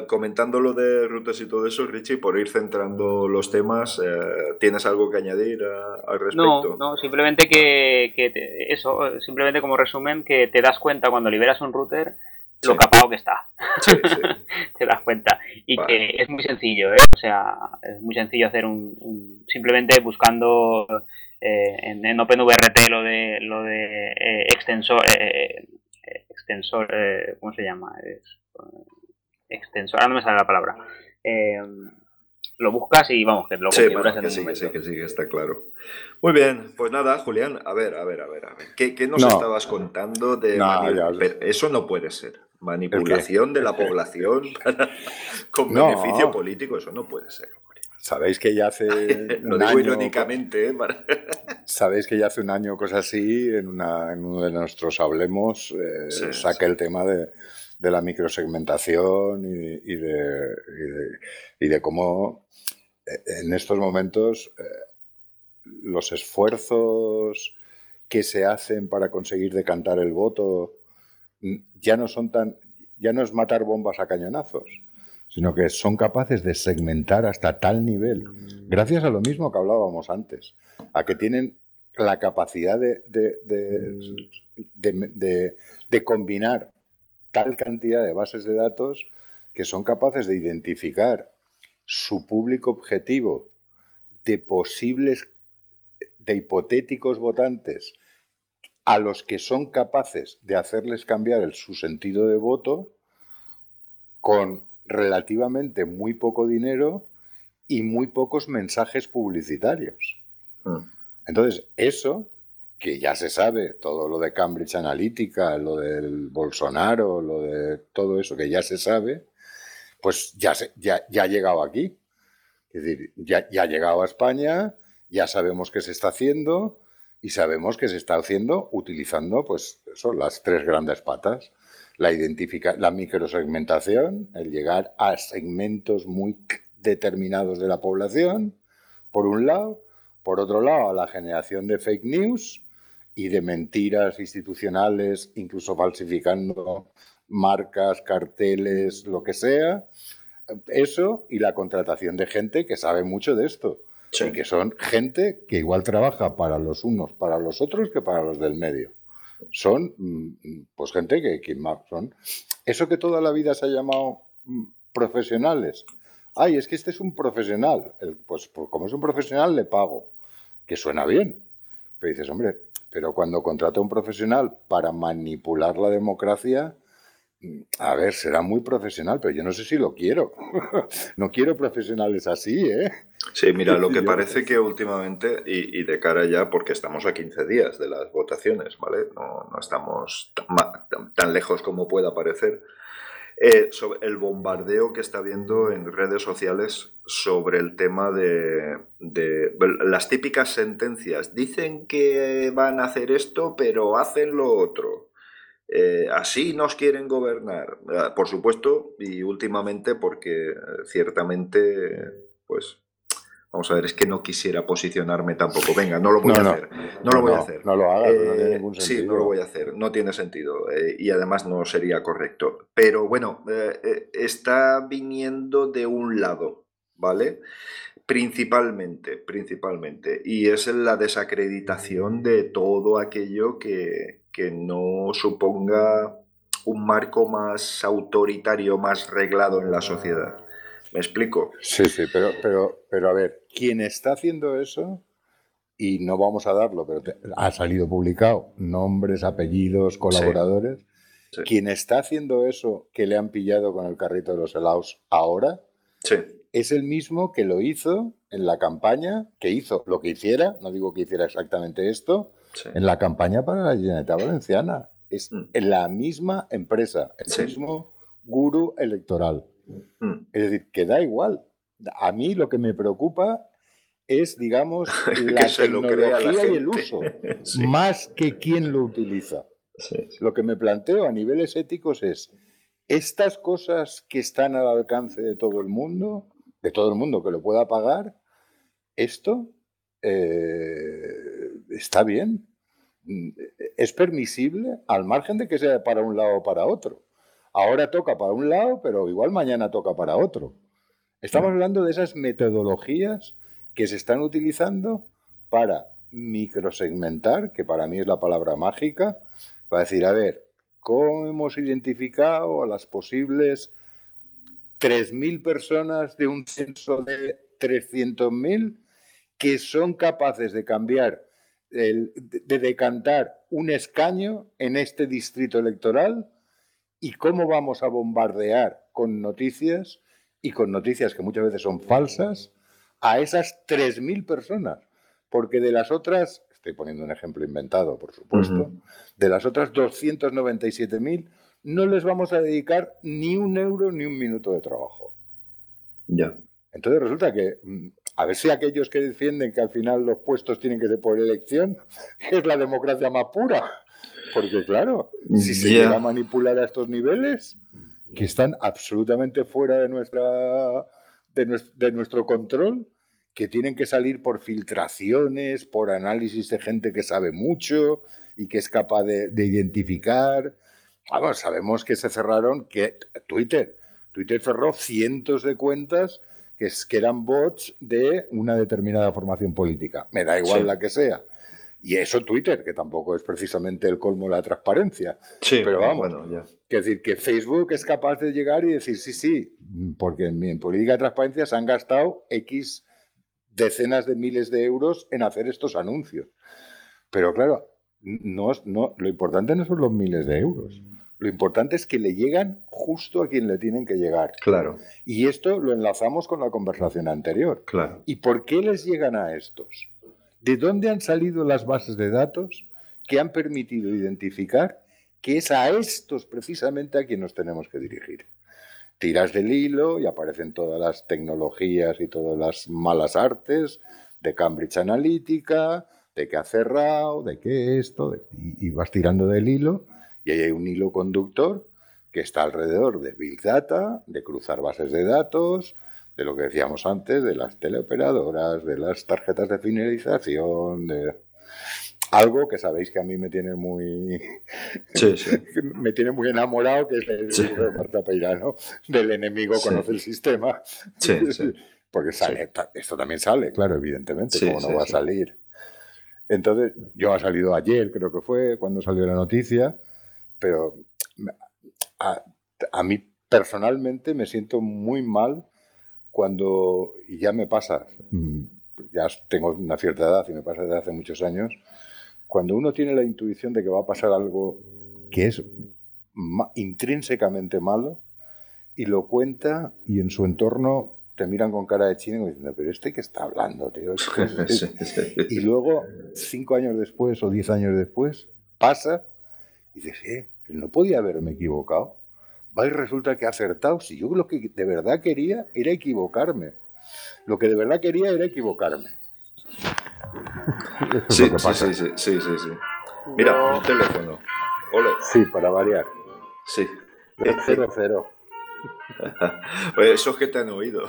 comentando lo de rutas y todo eso, Richie, por ir centrando los temas, eh, ¿tienes algo que añadir al respecto? No, no simplemente que, que eso, simplemente como resumen, que te das cuenta cuando liberas un router lo capado que está. *laughs* Te das cuenta. Y que es muy sencillo, ¿eh? O sea, es muy sencillo hacer un. simplemente buscando eh, en, OpenVRT lo de, lo de eh, extensor. Eh, extensor. ¿Cómo se llama? extensor. Ahora no me sale la palabra. lo buscas y vamos, que lo sí, bueno, que sí, que sí, que sí, que está claro. Muy bien, pues nada, Julián, a ver, a ver, a ver, a ver. ¿Qué, qué nos estabas contando de Eso no puede ser. Manipulación de la *laughs* población con beneficio político, eso no puede ser. Sabéis que ya hace. *laughs* Lo digo irónicamente, ¿eh? *laughs* Sabéis que ya hace un año, cosa así, en, uno de nuestros hablemos, eh, saqué el tema de, la microsegmentación y, de, y, de, cómo eh, en estos momentos los esfuerzos que se hacen para conseguir decantar el voto ya no son tan, ya no es matar bombas a cañonazos, sino que son capaces de segmentar hasta tal nivel, gracias a lo mismo que hablábamos antes, a que tienen la capacidad de, de, combinar tal cantidad de bases de datos que son capaces de identificar su público objetivo de posibles, de hipotéticos votantes a los que son capaces de hacerles cambiar el, su sentido de voto con relativamente muy poco dinero y muy pocos mensajes publicitarios. Mm. Entonces, eso, que ya se sabe, todo lo de Cambridge Analytica, lo del Bolsonaro, lo de todo eso que ya se sabe, pues ya, ya, ya ha llegado aquí. Es decir, ya, ya ha llegado a España, ya sabemos qué se está haciendo, y sabemos que se está haciendo utilizando pues eso, las tres grandes patas. La, identifica la microsegmentación, el llegar a segmentos muy determinados de la población, por un lado. Por otro lado, a la generación de fake news y de mentiras institucionales, incluso falsificando marcas, carteles, lo que sea. Eso y la contratación de gente que sabe mucho de esto y que son gente que igual trabaja para los unos, para los otros, que para los del medio. Son, mm, pues, gente que, que son. Eso que toda la vida se ha llamado mm, profesionales. Ay, es que este es un profesional. pues, pues como es un profesional, le pago. Que suena bien. Pero dices, hombre, pero cuando contrato a un profesional para manipular la democracia, a ver, será muy profesional, pero yo no sé si lo quiero. *laughs* no quiero profesionales así, ¿eh? Sí, mira, lo que parece que últimamente, y, de cara ya, porque estamos a 15 días de las votaciones, ¿vale? No, estamos tan, lejos como pueda parecer. Eh, sobre el bombardeo que está habiendo en redes sociales sobre el tema de, de, las típicas sentencias. Dicen que van a hacer esto, pero hacen lo otro. Eh, así nos quieren gobernar. Ah, por supuesto, y últimamente porque eh, ciertamente, pues, vamos a ver, es que no quisiera posicionarme tampoco. Venga, no lo voy a hacer. No, lo voy a hacer. No lo hagas, no tiene ningún sentido. Sí, no lo voy a hacer, no tiene sentido. Eh, y además no sería correcto. Pero bueno, está viniendo de un lado, ¿vale? Principalmente, principalmente. Y es la desacreditación de todo aquello que, que no suponga un marco más autoritario, más reglado en la sociedad. ¿Me explico? Sí, sí, pero, pero, pero a ver, quien está haciendo eso y no vamos a darlo, pero ha salido publicado, nombres, apellidos, colaboradores. Quien está haciendo eso que le han pillado con el carrito de los helados ahora es el mismo que lo hizo en la campaña, que hizo lo que hiciera, no digo que hiciera exactamente esto, en la campaña para la Generalitat Valenciana. Es mm. la misma empresa, el mismo guru electoral. Mm. Es decir, que da igual. A mí lo que me preocupa es, digamos, *laughs* la tecnología y el uso, *laughs* más que quién lo utiliza. Lo que me planteo a niveles éticos es, estas cosas que están al alcance de todo el mundo, de todo el mundo que lo pueda pagar, esto eh, está bien. Es permisible al margen de que sea para un lado o para otro. Ahora toca para un lado, pero igual mañana toca para otro. Estamos hablando de esas metodologías que se están utilizando para microsegmentar, que para mí es la palabra mágica, para decir, a ver, ¿cómo hemos identificado a las posibles 3.000 personas de un censo de 300.000 que son capaces de cambiar, de decantar un escaño en este distrito electoral? ¿Y cómo vamos a bombardear con noticias y con noticias que muchas veces son falsas? a esas 3.000 personas, porque de las otras, estoy poniendo un ejemplo inventado, por supuesto, de las otras 297.000 no les vamos a dedicar ni un euro ni un minuto de trabajo. Ya. Entonces resulta que, mm, a ver si aquellos que defienden que al final los puestos tienen que ser por elección, *laughs* es la democracia más pura. Porque claro, si se llega a manipular a estos niveles, que están absolutamente fuera de nuestra de nuestro control, que tienen que salir por filtraciones, por análisis de gente que sabe mucho y que es capaz de, identificar. Vamos, sabemos que se cerraron, que Twitter, Twitter cerró cientos de cuentas que, que eran bots de una determinada formación política. Me da igual la que sea. Y eso Twitter, que tampoco es precisamente el colmo de la transparencia. Sí, pero vamos, bueno, que decir que Facebook es capaz de llegar y decir sí, sí, porque en, en política de transparencia se han gastado X decenas de miles de euros en hacer estos anuncios. Pero claro, no, no, lo importante no son los miles de euros. Lo importante es que le llegan justo a quien le tienen que llegar. Claro. Y esto lo enlazamos con la conversación anterior. Claro. ¿Y por qué les llegan a estos? ¿De dónde han salido las bases de datos que han permitido identificar que es a estos precisamente a quien nos tenemos que dirigir? tiras del hilo y aparecen todas las tecnologías y todas las malas artes de Cambridge Analytica, de que ha cerrado, de que esto, y, vas tirando del hilo y ahí hay un hilo conductor que está alrededor de Big Data, de cruzar bases de datos, de lo que decíamos antes, de las teleoperadoras, de las tarjetas de finalización, de algo que sabéis que a mí me tiene muy *laughs* *laughs* me tiene muy enamorado que es el de Marta Peirano del enemigo conoce el sistema. *laughs* Porque sale esto también sale claro evidentemente cómo no va a salir entonces yo ha salido ayer creo que fue cuando salió la noticia pero a, a mí personalmente me siento muy mal cuando y ya me pasa mm, ya tengo una cierta edad y me pasa desde hace muchos años cuando uno tiene la intuición de que va a pasar algo que es intrínsecamente malo y lo cuenta y en su entorno te miran con cara de chino diciendo, pero este que está hablando, tío. *laughs* y luego, cinco años después o diez años después, pasa y dices, eh, no podía haberme equivocado. Va y resulta que ha acertado. Si yo lo que de verdad quería era equivocarme. Lo que de verdad quería era equivocarme. Sí, sí, sí, sí, sí, sí, Mira, un teléfono. Ole. Sí, para variar. Sí. Cero, cero. *laughs* eso es que te han oído. *laughs*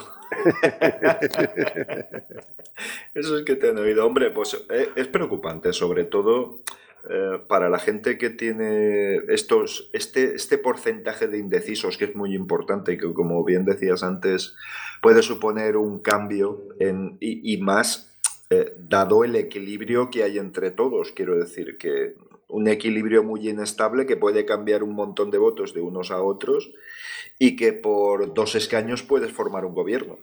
Eso es que te han oído. Hombre, pues eh, es preocupante, sobre todo eh, para la gente que tiene estos, este, este porcentaje de indecisos que es muy importante y que, como bien decías antes, puede suponer un cambio en, y más eh, dado el equilibrio que hay entre todos. Quiero decir que un equilibrio muy inestable que puede cambiar un montón de votos de unos a otros y que por dos escaños puedes formar un gobierno.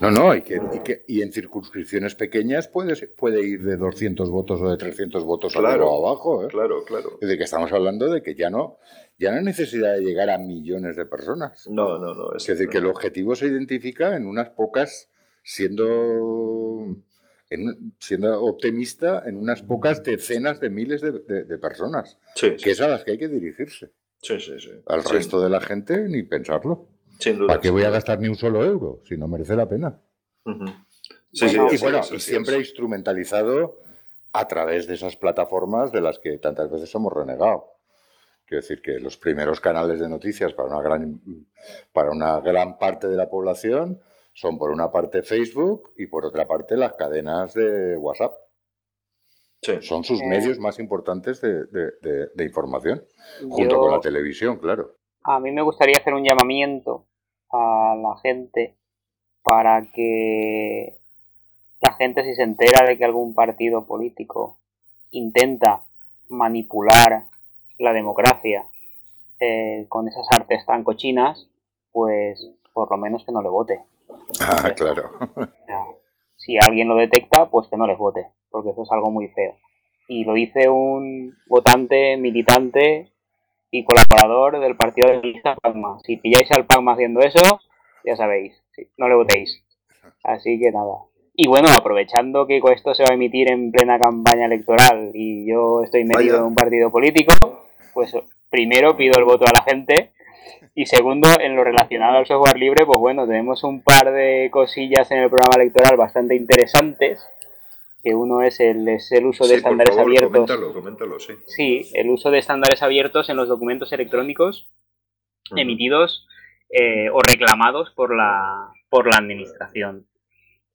No, no, y, que, y, en circunscripciones pequeñas puede, puede ir de 200 votos o de 300 votos claro, o abajo. ¿eh? Claro, claro. Es decir, que estamos hablando de que ya no, ya no hay necesidad de llegar a millones de personas. No, no, no. Es, decir, que el objetivo se identifica en unas pocas, siendo, siendo optimista, en unas pocas decenas de miles de, personas. Sí, que es a las que hay que dirigirse. Sí, sí, sí. Al resto de la gente ni pensarlo. ¿Para qué voy a gastar ni un solo euro? Si no merece la pena. sí, sí, y bueno, siempre instrumentalizado a través de esas plataformas de las que tantas veces hemos renegado. Quiero decir que los primeros canales de noticias para una gran, para una gran parte de la población son por una parte Facebook y por otra parte las cadenas de WhatsApp. Son sus medios más importantes de, información, junto con la televisión, claro. A mí me gustaría hacer un llamamiento a la gente para que la gente si se entera de que algún partido político intenta manipular la democracia eh, con esas artes tan cochinas, pues por lo menos que no le vote. Ah, claro. Si alguien lo detecta, pues que no les vote, porque eso es algo muy feo. Y lo dice un votante, militante y colaborador del partido de Pagma. Si pilláis al Pagma haciendo eso, ya sabéis, no le votéis. Así que nada. Y bueno, aprovechando que esto se va a emitir en plena campaña electoral y yo estoy metido en un partido político, pues primero pido el voto a la gente y segundo, en lo relacionado al software libre, pues bueno, tenemos un par de cosillas en el programa electoral bastante interesantes que uno es el, es el uso de estándares abiertos. Coméntalo, coméntalo, sí. Sí, el uso de estándares abiertos en los documentos electrónicos emitidos eh, o reclamados por la, por la administración.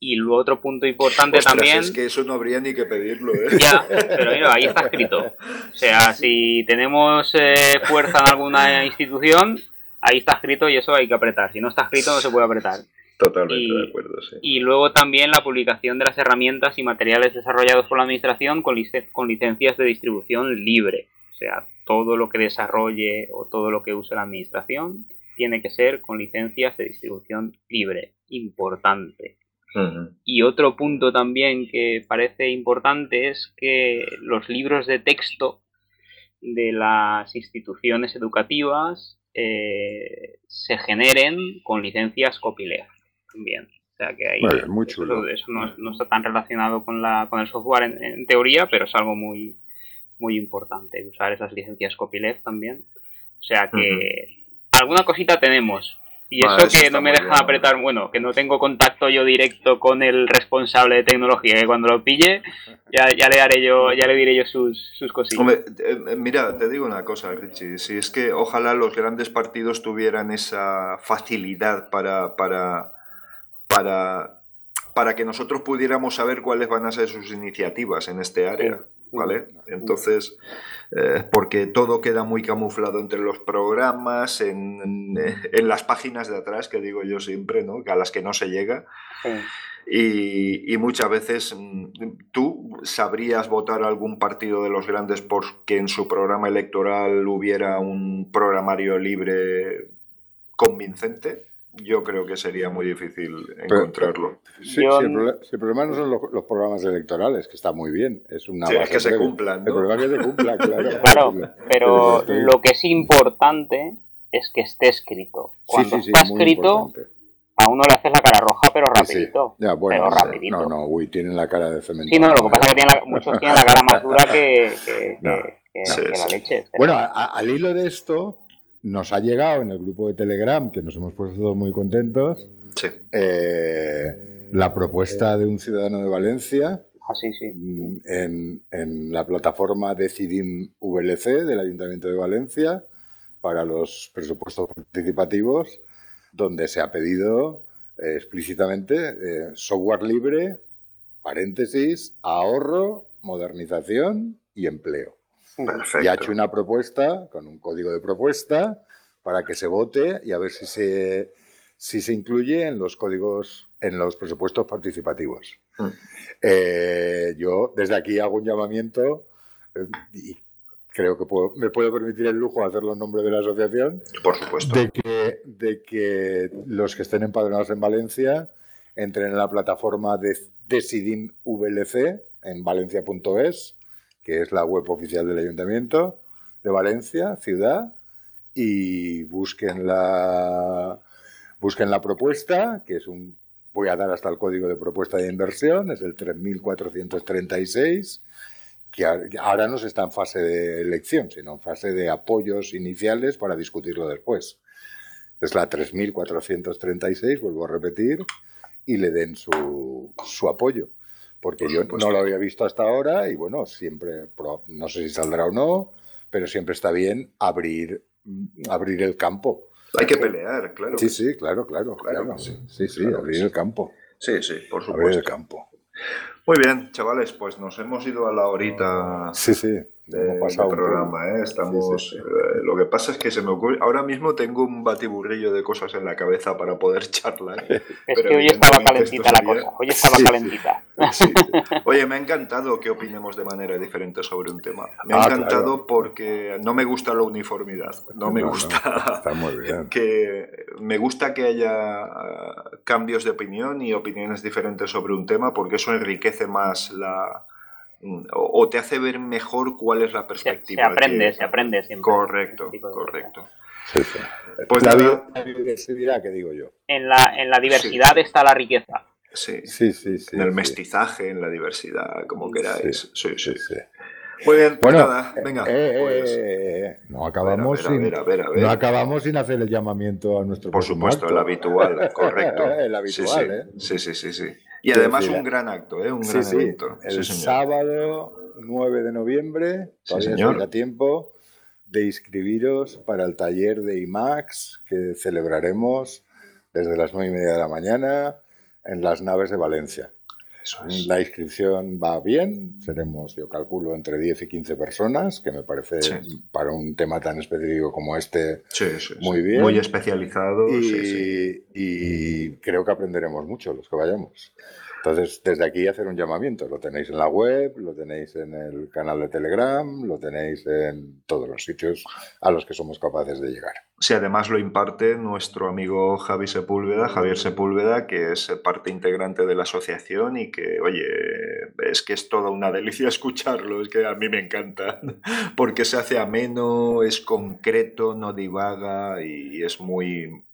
Y luego otro punto importante también. Es que eso no habría ni que pedirlo, ¿eh? Ya, pero mira, ahí está escrito. O sea, si tenemos eh, fuerza en alguna institución, ahí está escrito y eso hay que apretar. Si no está escrito, no se puede apretar. Totalmente de acuerdo, sí. Y luego también la publicación de las herramientas y materiales desarrollados por la Administración con, con licencias de distribución libre. O sea, todo lo que desarrolle o todo lo que use la Administración tiene que ser con licencias de distribución libre. Importante. Y otro punto también que parece importante es que los libros de texto de las instituciones educativas eh, se generen con licencias copyleft también. O sea que ahí muy chulo. Eso, no, está tan relacionado con, la, con el software en, teoría, pero es algo muy, muy importante usar esas licencias copyleft también. O sea que alguna cosita tenemos. Y eso que no me deja apretar, bueno, que no tengo contacto yo directo con el responsable de tecnología, que cuando lo pille, ya, ya le haré yo, ya le diré yo sus, sus cosillas. Eh, eh, mira, te digo una cosa, Richie, si es que ojalá los grandes partidos tuvieran esa facilidad para, para para, para que nosotros pudiéramos saber cuáles van a ser sus iniciativas en este área. ¿Vale? Entonces, eh, porque todo queda muy camuflado entre los programas, en, las páginas de atrás, que digo yo siempre, ¿no? A las que no se llega. Y, y, muchas veces mm, tú sabrías votar algún partido de los grandes porque en su programa electoral hubiera un programario libre convincente yo creo que sería muy difícil encontrarlo. sí, el, problema, no son los, programas electorales, que está muy bien, es una base que se cumplan. El problema es que se cumplan, *laughs* claro. claro, pero lo que es importante es que esté escrito. Cuando está escrito, a uno le haces la cara roja, pero rapidito. Ya, bueno, pero rapidito. No, no, uy, tienen la cara de cemento. Sí, no, lo que pasa es que muchos tienen la cara más dura que, *laughs* la leche. Bueno, al hilo de esto, nos ha llegado en el grupo de Telegram, que nos hemos puesto muy contentos, eh, la propuesta de un ciudadano de Valencia ah, mm, En, la plataforma Decidim VLC del Ayuntamiento de Valencia para los presupuestos participativos, donde se ha pedido eh, explícitamente eh, software libre, paréntesis, ahorro, modernización y empleo. Y ha hecho una propuesta con un código de propuesta para que se vote y a ver si se, si se incluye en los códigos, en los presupuestos participativos. Mm. Eh, yo desde aquí hago un llamamiento eh, y creo que me puedo permitir el lujo de hacerlo en nombre de la asociación. Por supuesto. De que, de que los que estén empadronados en Valencia entren en la plataforma de Decidim VLC en valencia.es, que es la web oficial del Ayuntamiento de Valencia, ciudad, y busquen la, busquen la propuesta, que es un, voy a dar hasta el código de propuesta de inversión, es el 3436, que ahora no se está en fase de elección, sino en fase de apoyos iniciales para discutirlo después. Es la 3436, vuelvo a repetir, y le den su, su apoyo. Porque yo no lo había visto hasta ahora y bueno, siempre, no sé si saldrá o no, pero siempre está bien abrir, abrir el campo. Hay que pelear, claro. Sí, sí, claro, claro, claro. sí, sí, abrir el campo. Sí, sí, por supuesto. Abrir el campo. Muy bien, chavales, pues nos hemos ido a la horita. Sí, sí de, programa, ¿eh? Estamos. Eh, lo que pasa es que se me ocurre. Ahora mismo tengo un batiburrillo de cosas en la cabeza para poder *laughs* charlar. Es que hoy estaba calentita la cosa. Hoy estaba calentita. Oye, me ha encantado que opinemos de manera diferente sobre un tema. Me ha ah, encantado porque no me gusta la uniformidad. No me gusta. Que me gusta que haya cambios de opinión y opiniones diferentes sobre un tema porque eso enriquece más la O, te hace ver mejor cuál es la perspectiva. Se, aprende, se aprende siempre. Correcto, correcto. Pues la, diversidad, que digo yo. En la, en la diversidad está la riqueza. Sí, sí, sí. en el mestizaje, en la diversidad, como queráis. Sí, sí, sí. Muy bien, pues nada, venga. Eh, eh, pues. eh, no, acabamos sin, no acabamos sin hacer el llamamiento a nuestro Por supuesto, el habitual, *laughs* correcto. el habitual, ¿eh? Sí, sí, sí, sí. Y además un gran acto, ¿eh? Un gran evento. El sábado 9 de noviembre, todavía sí, tiempo de inscribiros para el taller de IMAX que celebraremos desde las 9 y media de la mañana en las naves de Valencia. La inscripción va bien, seremos, yo calculo, entre 10 y 15 personas, que me parece para un tema tan específico como este muy bien. Muy especializado. y creo que aprenderemos mucho los que vayamos. Entonces, desde aquí hacer un llamamiento. Lo tenéis en la web, lo tenéis en el canal de Telegram, lo tenéis en todos los sitios a los que somos capaces de llegar. Si además lo imparte nuestro amigo Javi Sepúlveda, Javier Sepúlveda, que es parte integrante de la asociación y que, oye, es que es toda una delicia *laughs* escucharlo, es que a mí me encanta, *laughs* porque se hace ameno, es concreto, no divaga y es muy...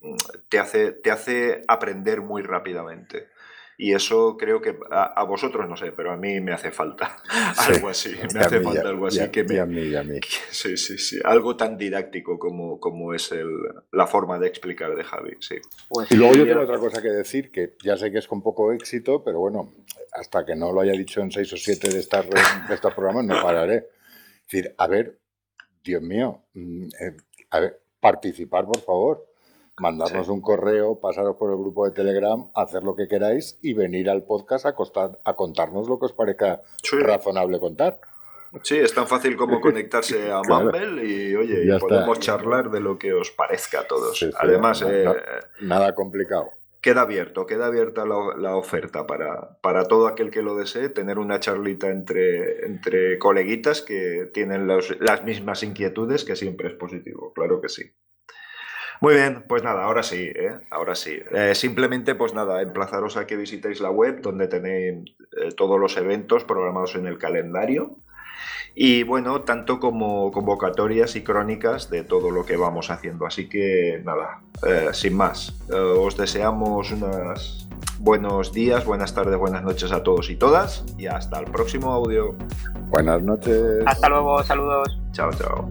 te hace, te hace aprender muy rápidamente. Y eso creo que a, vosotros no sé, pero a mí me hace falta *laughs* algo así. Me hace falta algo así que me. a mí, a mí. *laughs* sí, sí, sí. Algo tan didáctico como, como es el, la forma de explicar de Javi. Sí. Pues y luego yo tengo otra cosa que decir, que ya sé que es con poco éxito, pero bueno, hasta que no lo haya dicho en seis o siete de, estas, de estos programas, no pararé. Es decir, a ver, Dios mío, mm, eh, a ver, participar, por favor mandarnos un correo, pasaros por el grupo de Telegram, hacer lo que queráis y venir al podcast a, a contarnos lo que os parezca razonable contar. Sí, es tan fácil como conectarse a *laughs* Mumble y oye, podemos charlar de lo que os parezca a todos. Además, eh, nada complicado. Queda abierto, queda abierta la, oferta para, para, todo aquel que lo desee, tener una charlita entre, entre coleguitas que tienen las mismas inquietudes, que siempre es positivo, claro que sí. Muy bien, pues nada, ahora sí, ¿eh? ahora sí. Eh, simplemente, pues nada, emplazaros a que visitéis la web donde tenéis eh, todos los eventos programados en el calendario. Y bueno, tanto como convocatorias y crónicas de todo lo que vamos haciendo. Así que nada, sin más, os deseamos unos buenos días, buenas tardes, buenas noches a todos y todas. Y hasta el próximo audio. Buenas noches. Hasta luego, saludos. Chao, chao.